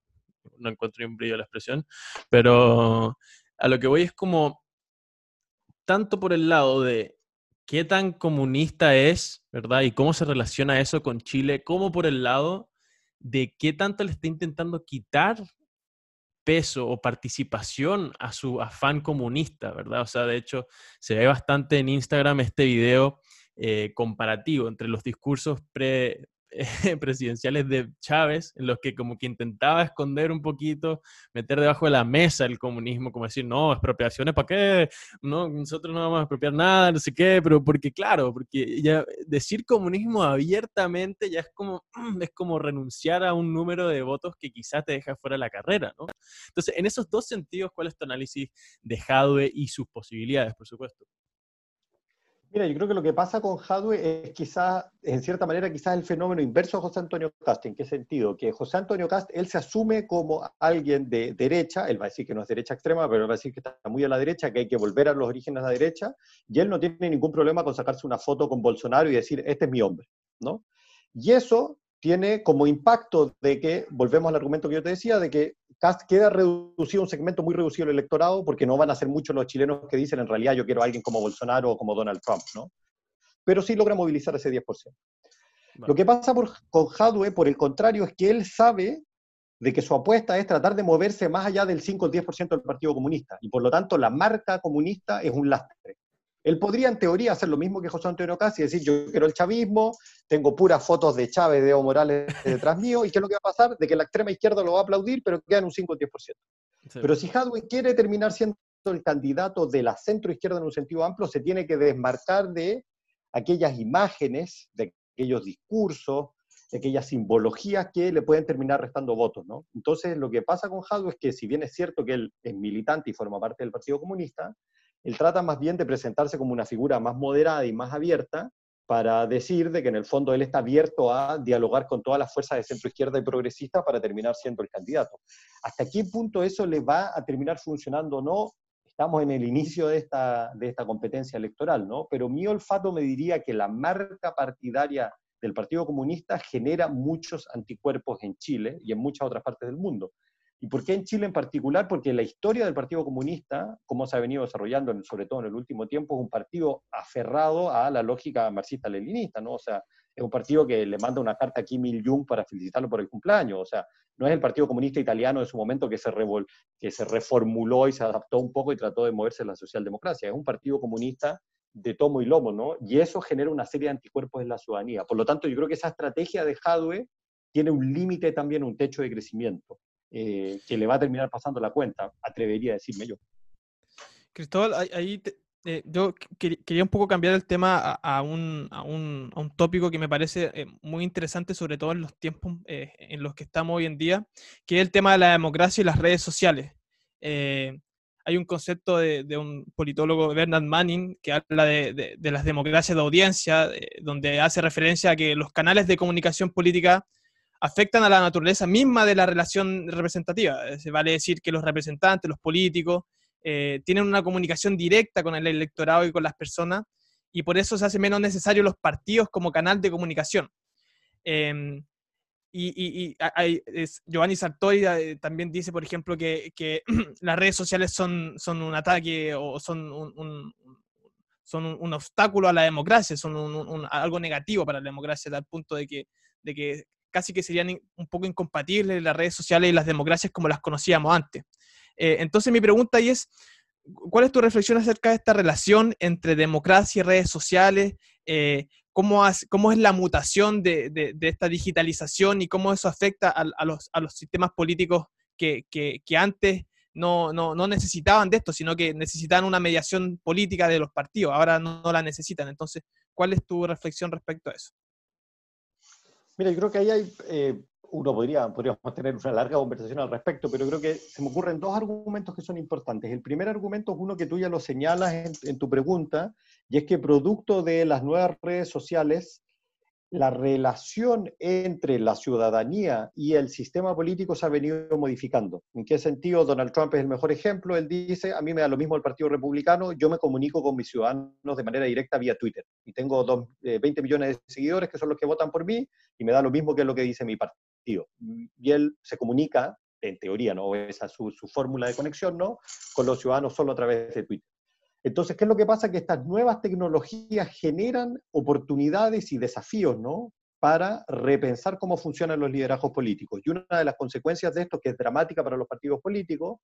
no encuentro un brillo la expresión, pero a lo que voy es como tanto por el lado de qué tan comunista es, ¿verdad? Y cómo se relaciona eso con Chile, como por el lado de qué tanto le está intentando quitar peso o participación a su afán comunista, ¿verdad? O sea, de hecho, se ve bastante en Instagram este video eh, comparativo entre los discursos pre, presidenciales de Chávez, en los que como que intentaba esconder un poquito, meter debajo de la mesa el comunismo, como decir, no, expropiaciones, ¿para qué? No, nosotros no vamos a expropiar nada, no sé qué, pero porque claro, porque ya decir comunismo abiertamente ya es como, es como renunciar a un número de votos que quizás te deja fuera de la carrera, ¿no? Entonces, en esos dos sentidos, ¿cuál es tu análisis de Jadwe y sus posibilidades, por supuesto? Mira, yo creo que lo que pasa con Hadwe es quizás, en cierta manera, quizás el fenómeno inverso a José Antonio Cast. ¿En qué sentido? Que José Antonio Cast, él se asume como alguien de derecha, él va a decir que no es derecha extrema, pero él va a decir que está muy a la derecha, que hay que volver a los orígenes de la derecha, y él no tiene ningún problema con sacarse una foto con Bolsonaro y decir, este es mi hombre, ¿no? Y eso tiene como impacto de que, volvemos al argumento que yo te decía, de que Cast queda reducido, un segmento muy reducido del electorado, porque no van a ser muchos los chilenos que dicen en realidad yo quiero a alguien como Bolsonaro o como Donald Trump, ¿no? Pero sí logra movilizar ese 10%. Lo que pasa por, con Hadwe, por el contrario, es que él sabe de que su apuesta es tratar de moverse más allá del 5 o 10% del Partido Comunista, y por lo tanto la marca comunista es un lastre. Él podría, en teoría, hacer lo mismo que José Antonio Casi, decir, yo quiero el chavismo, tengo puras fotos de Chávez, de Evo Morales detrás mío, y ¿qué es lo que va a pasar? De que la extrema izquierda lo va a aplaudir, pero quedan un 5 o 10%. Pero si Hadwe quiere terminar siendo el candidato de la centro izquierda en un sentido amplio, se tiene que desmarcar de aquellas imágenes, de aquellos discursos, de aquellas simbologías que le pueden terminar restando votos, ¿no? Entonces, lo que pasa con Hadwe es que si bien es cierto que él es militante y forma parte del Partido Comunista, él trata más bien de presentarse como una figura más moderada y más abierta para decir de que en el fondo él está abierto a dialogar con todas las fuerzas de centro izquierda y progresista para terminar siendo el candidato. ¿Hasta qué punto eso le va a terminar funcionando o no? Estamos en el inicio de esta, de esta competencia electoral, ¿no? Pero mi olfato me diría que la marca partidaria del Partido Comunista genera muchos anticuerpos en Chile y en muchas otras partes del mundo. ¿Y por qué en Chile en particular? Porque la historia del Partido Comunista, como se ha venido desarrollando, sobre todo en el último tiempo, es un partido aferrado a la lógica marxista-leninista, ¿no? O sea, es un partido que le manda una carta a Kim Il-jung para felicitarlo por el cumpleaños, o sea, no es el Partido Comunista Italiano de su momento que se, que se reformuló y se adaptó un poco y trató de moverse a la socialdemocracia, es un partido comunista de tomo y lomo, ¿no? Y eso genera una serie de anticuerpos en la ciudadanía. Por lo tanto, yo creo que esa estrategia de Jadwe tiene un límite también, un techo de crecimiento. Eh, que le va a terminar pasando la cuenta, atrevería a decirme yo. Cristóbal, ahí eh, yo quería un poco cambiar el tema a, un, a, un, a un, tópico que me parece eh, muy interesante, sobre todo en los tiempos en los que estamos hoy en día, que es el tema de la democracia y las redes sociales. hay un concepto de, de, un politólogo, Bernard Manning, que habla de, de las democracias de audiencia, donde hace referencia a que los canales de comunicación política afectan a la naturaleza misma de la relación representativa. Eh, vale decir que los representantes, los políticos, eh, tienen una comunicación directa con el electorado y con las personas, y por eso se hace menos necesario los partidos como canal de comunicación. Em, y, Giovanni Sartori eh, también dice, por ejemplo, que, las redes sociales son, un ataque o son un, obstáculo a la democracia, son algo negativo para la democracia, al punto de que casi que serían un poco incompatibles las redes sociales y las democracias como las conocíamos antes. Eh, entonces mi pregunta ahí es, ¿cuál es tu reflexión acerca de esta relación entre democracia y redes sociales? Eh, ¿cómo, ¿Cómo es la mutación de, esta digitalización y cómo eso afecta a, los, sistemas políticos que, antes no, no, necesitaban de esto, sino que necesitaban una mediación política de los partidos, ahora no, la necesitan. Entonces, ¿cuál es tu reflexión respecto a eso? Mira, yo creo que ahí hay, eh, uno podría, podríamos tener una larga conversación al respecto, pero creo que se me ocurren dos argumentos que son importantes. El primer argumento es uno que tú ya lo señalas en, en tu pregunta, y es que producto de las nuevas redes sociales, la relación entre la ciudadanía y el sistema político se ha venido modificando. ¿En qué sentido? Donald Trump es el mejor ejemplo. Él dice, a mí me da lo mismo el Partido Republicano, yo me comunico con mis ciudadanos de manera directa vía Twitter. Y tengo dos, 20 eh, millones de seguidores que son los que votan por mí y me da lo mismo que lo que dice mi partido. Y él se comunica, en teoría, ¿no? Esa es su, su fórmula de conexión, ¿no? Con los ciudadanos solo a través de Twitter. Entonces, ¿qué es lo que pasa? Que estas nuevas tecnologías generan oportunidades y desafíos, ¿no? Para repensar cómo funcionan los liderazgos políticos. Y una de las consecuencias de esto, que es dramática para los partidos políticos,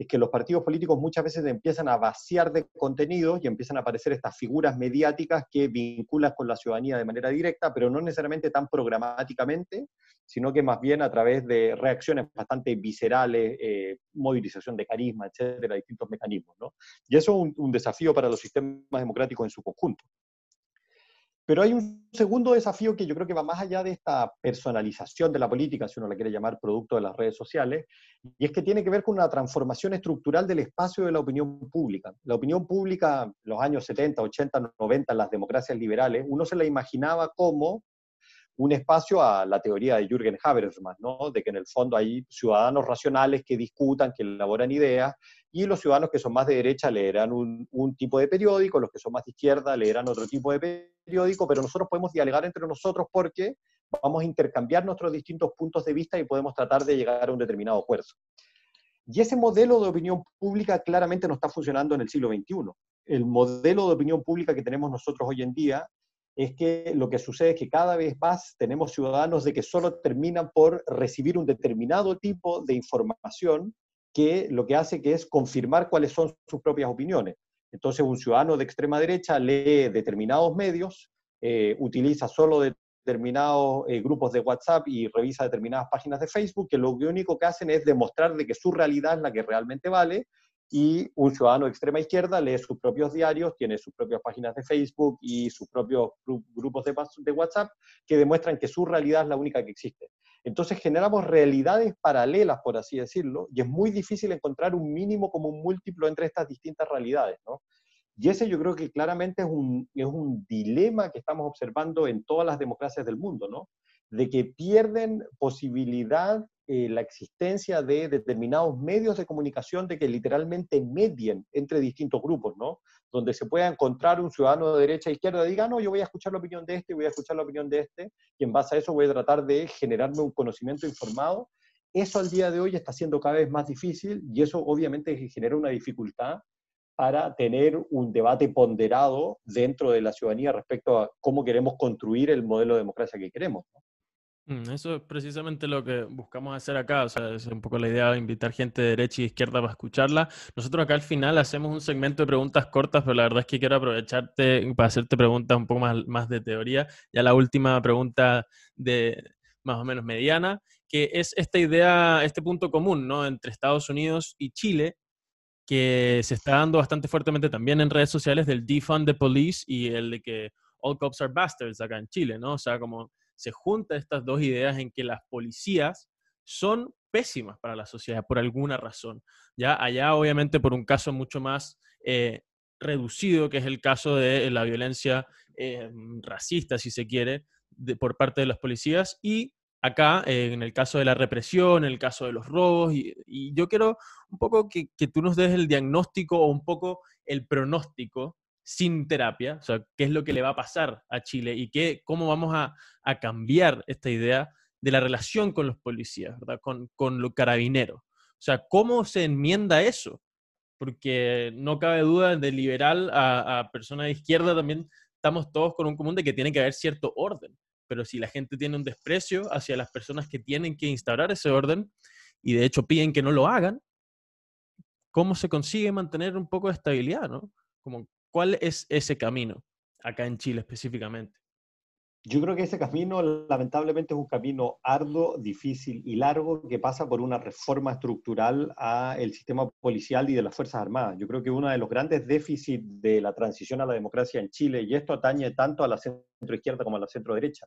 es que los partidos políticos muchas veces empiezan a vaciar de contenido y empiezan a aparecer estas figuras mediáticas que vinculan con la ciudadanía de manera directa, pero no necesariamente tan programáticamente, sino que más bien a través de reacciones bastante viscerales, eh, movilización de carisma, etcétera, distintos mecanismos. ¿no? Y eso es un desafío para los sistemas democráticos en su conjunto. Pero hay un segundo desafío que yo creo que va más allá de esta personalización de la política, si uno la quiere llamar producto de las redes sociales, y es que tiene que ver con una transformación estructural del espacio de la opinión pública. La opinión pública, los años 70, 80, 90, en las democracias liberales, uno se la imaginaba como un espacio a la teoría de Jürgen Habermas, ¿no? de que en el fondo hay ciudadanos racionales que discutan, que elaboran ideas, y los ciudadanos que son más de derecha leerán un, un, tipo de periódico, los que son más de izquierda leerán otro tipo de periódico, pero nosotros podemos dialogar entre nosotros porque vamos a intercambiar nuestros distintos puntos de vista y podemos tratar de llegar a un determinado acuerdo. Y ese modelo de opinión pública claramente no está funcionando en el siglo XXI. El modelo de opinión pública que tenemos nosotros hoy en día es que lo que sucede es que cada vez más tenemos ciudadanos de que solo terminan por recibir un determinado tipo de información que lo que hace que es confirmar cuáles son sus propias opiniones. Entonces un ciudadano de extrema derecha lee determinados medios, eh, utiliza solo determinados eh, grupos de WhatsApp y revisa determinadas páginas de Facebook, que lo único que hacen es demostrar de que su realidad es la que realmente vale y un ciudadano de extrema izquierda lee sus propios diarios, tiene sus propias páginas de Facebook y sus propios grupos de, WhatsApp que demuestran que su realidad es la única que existe. Entonces generamos realidades paralelas, por así decirlo, y es muy difícil encontrar un mínimo como un múltiplo entre estas distintas realidades, ¿no? Y ese yo creo que claramente es un, es un dilema que estamos observando en todas las democracias del mundo, ¿no? De que pierden posibilidad eh, la existencia de determinados medios de comunicación de que literalmente medien entre distintos grupos, ¿no? Donde se pueda encontrar un ciudadano de derecha e izquierda y diga, no, yo voy a escuchar la opinión de este, voy a escuchar la opinión de este, y en base a eso voy a tratar de generarme un conocimiento informado. Eso al día de hoy está siendo cada vez más difícil y eso obviamente genera una dificultad para tener un debate ponderado dentro de la ciudadanía respecto a cómo queremos construir el modelo de democracia que queremos. Mm, eso es precisamente lo que buscamos hacer acá, o sea, es un poco la idea de invitar gente de derecha y izquierda para escucharla. Nosotros acá al final hacemos un segmento de preguntas cortas, pero la verdad es que quiero aprovecharte para hacerte preguntas un poco más, más de teoría. Ya la última pregunta de más o menos mediana, que es esta idea, este punto común, ¿no? Entre Estados Unidos y Chile, que se está dando bastante fuertemente también en redes sociales del defund the police y el de que all cops are bastards acá en Chile, ¿no? O sea, como se juntan estas dos ideas en que las policías son pésimas para la sociedad por alguna razón. Ya allá obviamente por un caso mucho más eh, reducido, que es el caso de la violencia eh, racista, si se quiere, por parte de las policías, y acá eh, en el caso de la represión, en el caso de los robos, y, yo quiero un poco que, que, tú nos des el diagnóstico o un poco el pronóstico sin terapia, o sea, qué es lo que le va a pasar a Chile y qué, cómo vamos a, cambiar esta idea de la relación con los policías, ¿verdad? Con, con los carabineros. O sea, ¿cómo se enmienda eso? porque no cabe duda de liberal a, a persona de izquierda también estamos todos con un común de que tiene que haber cierto orden. Pero si la gente tiene un desprecio hacia las personas que tienen que instaurar ese orden y de hecho piden que no lo hagan, ¿cómo se consigue mantener un poco de estabilidad? ¿no? Como, ¿Cuál es ese camino acá en Chile específicamente? Yo creo que ese camino lamentablemente es un camino arduo, difícil y largo que pasa por una reforma estructural al sistema policial y de las Fuerzas Armadas. Yo creo que uno de los grandes déficits de la transición a la democracia en Chile, y esto atañe tanto a la centro izquierda como a la centro derecha,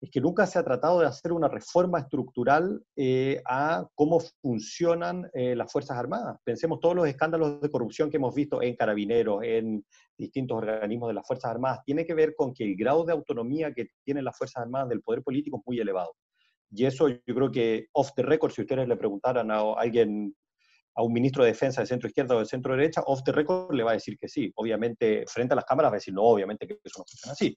es que nunca se ha tratado de hacer una reforma estructural eh, a cómo funcionan eh, las Fuerzas Armadas. Pensemos todos los escándalos de corrupción que hemos visto en carabineros, en distintos organismos de las Fuerzas Armadas, tiene que ver con que el grado de autonomía que tienen las Fuerzas Armadas del poder político es muy elevado. Y eso yo creo que off the record, si ustedes le preguntaran a alguien a un ministro de defensa de centro izquierda o de centro derecha, off the record le va a decir que sí. Obviamente, frente a las cámaras va a decir, no, obviamente que eso no funciona así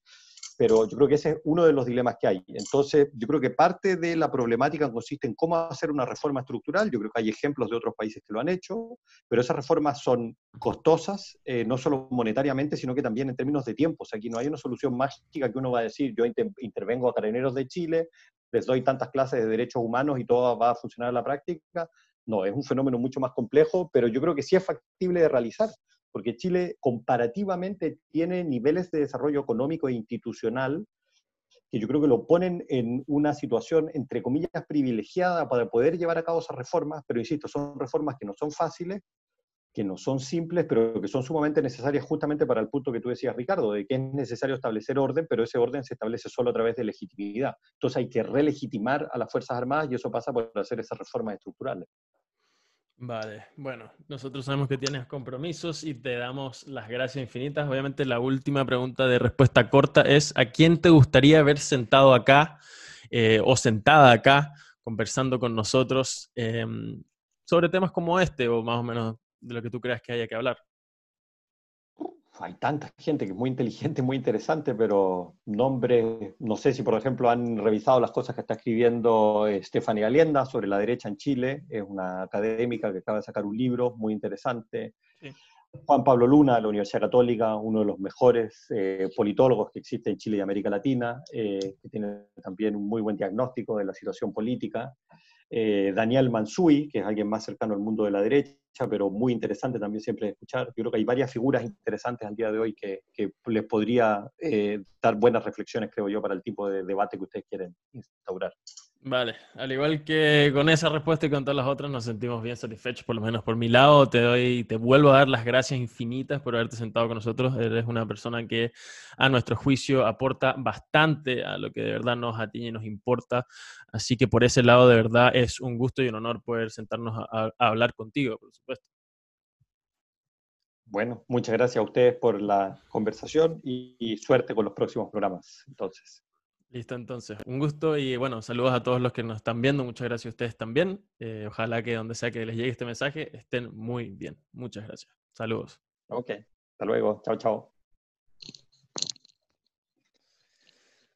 pero yo creo que ese es uno de los dilemas que hay. Entonces, yo creo que parte de la problemática consiste en cómo hacer una reforma estructural. Yo creo que hay ejemplos de otros países que lo han hecho, pero esas reformas son costosas, eh, no solo monetariamente, sino que también en términos de tiempo. O sea, aquí no hay una solución mágica que uno va a decir, yo intervengo a carabineros de Chile, les doy tantas clases de derechos humanos y todo va a funcionar en la práctica. No, es un fenómeno mucho más complejo, pero yo creo que sí es factible de realizar porque Chile comparativamente tiene niveles de desarrollo económico e institucional que yo creo que lo ponen en una situación, entre comillas, privilegiada para poder llevar a cabo esas reformas, pero insisto, son reformas que no son fáciles, que no son simples, pero que son sumamente necesarias justamente para el punto que tú decías, Ricardo, de que es necesario establecer orden, pero ese orden se establece solo a través de legitimidad. Entonces hay que relegitimar a las Fuerzas Armadas y eso pasa por hacer esas reformas estructurales. Vale, bueno, nosotros sabemos que tienes compromisos y te damos las gracias infinitas. Obviamente la última pregunta de respuesta corta es, ¿a quién te gustaría ver sentado acá eh, o sentada acá conversando con nosotros em, sobre temas como este o más o menos de lo que tú creas que haya que hablar? hay tanta gente que es muy inteligente, muy interesante, pero nombres, no sé si por ejemplo han revisado las cosas que está escribiendo eh, Stephanie Alienda sobre la derecha en Chile, es una académica que acaba de sacar un libro muy interesante. Juan Pablo Luna, de la Universidad Católica, uno de los mejores eh, politólogos que existe en Chile y América Latina, eh, que tiene también un muy buen diagnóstico de la situación política. Eh, Daniel Mansui, que es alguien más cercano al mundo de la derecha, pero muy interesante también siempre de escuchar. Yo creo que hay varias figuras interesantes al día de hoy que, les podría eh, dar buenas reflexiones, creo yo, para el tipo de debate que ustedes quieren instaurar. Vale, al igual que con esa respuesta y con todas las otras, nos sentimos bien satisfechos, por lo menos por mi lado. Te doy, te vuelvo a dar las gracias infinitas por haberte sentado con nosotros. Eres una persona que, a nuestro juicio, aporta bastante a lo que de verdad nos atiñe y nos importa. Así que por ese lado, de verdad, es un gusto y un honor poder sentarnos a, hablar contigo, por supuesto. Bueno, muchas gracias a ustedes por la conversación y suerte con los próximos programas. Entonces. Listo, entonces. Un gusto y bueno, saludos a todos los que nos están viendo. Muchas gracias a ustedes también. Eh, ojalá que donde sea que les llegue este mensaje estén muy bien. Muchas gracias. Saludos. Ok, hasta luego. Chao, chao.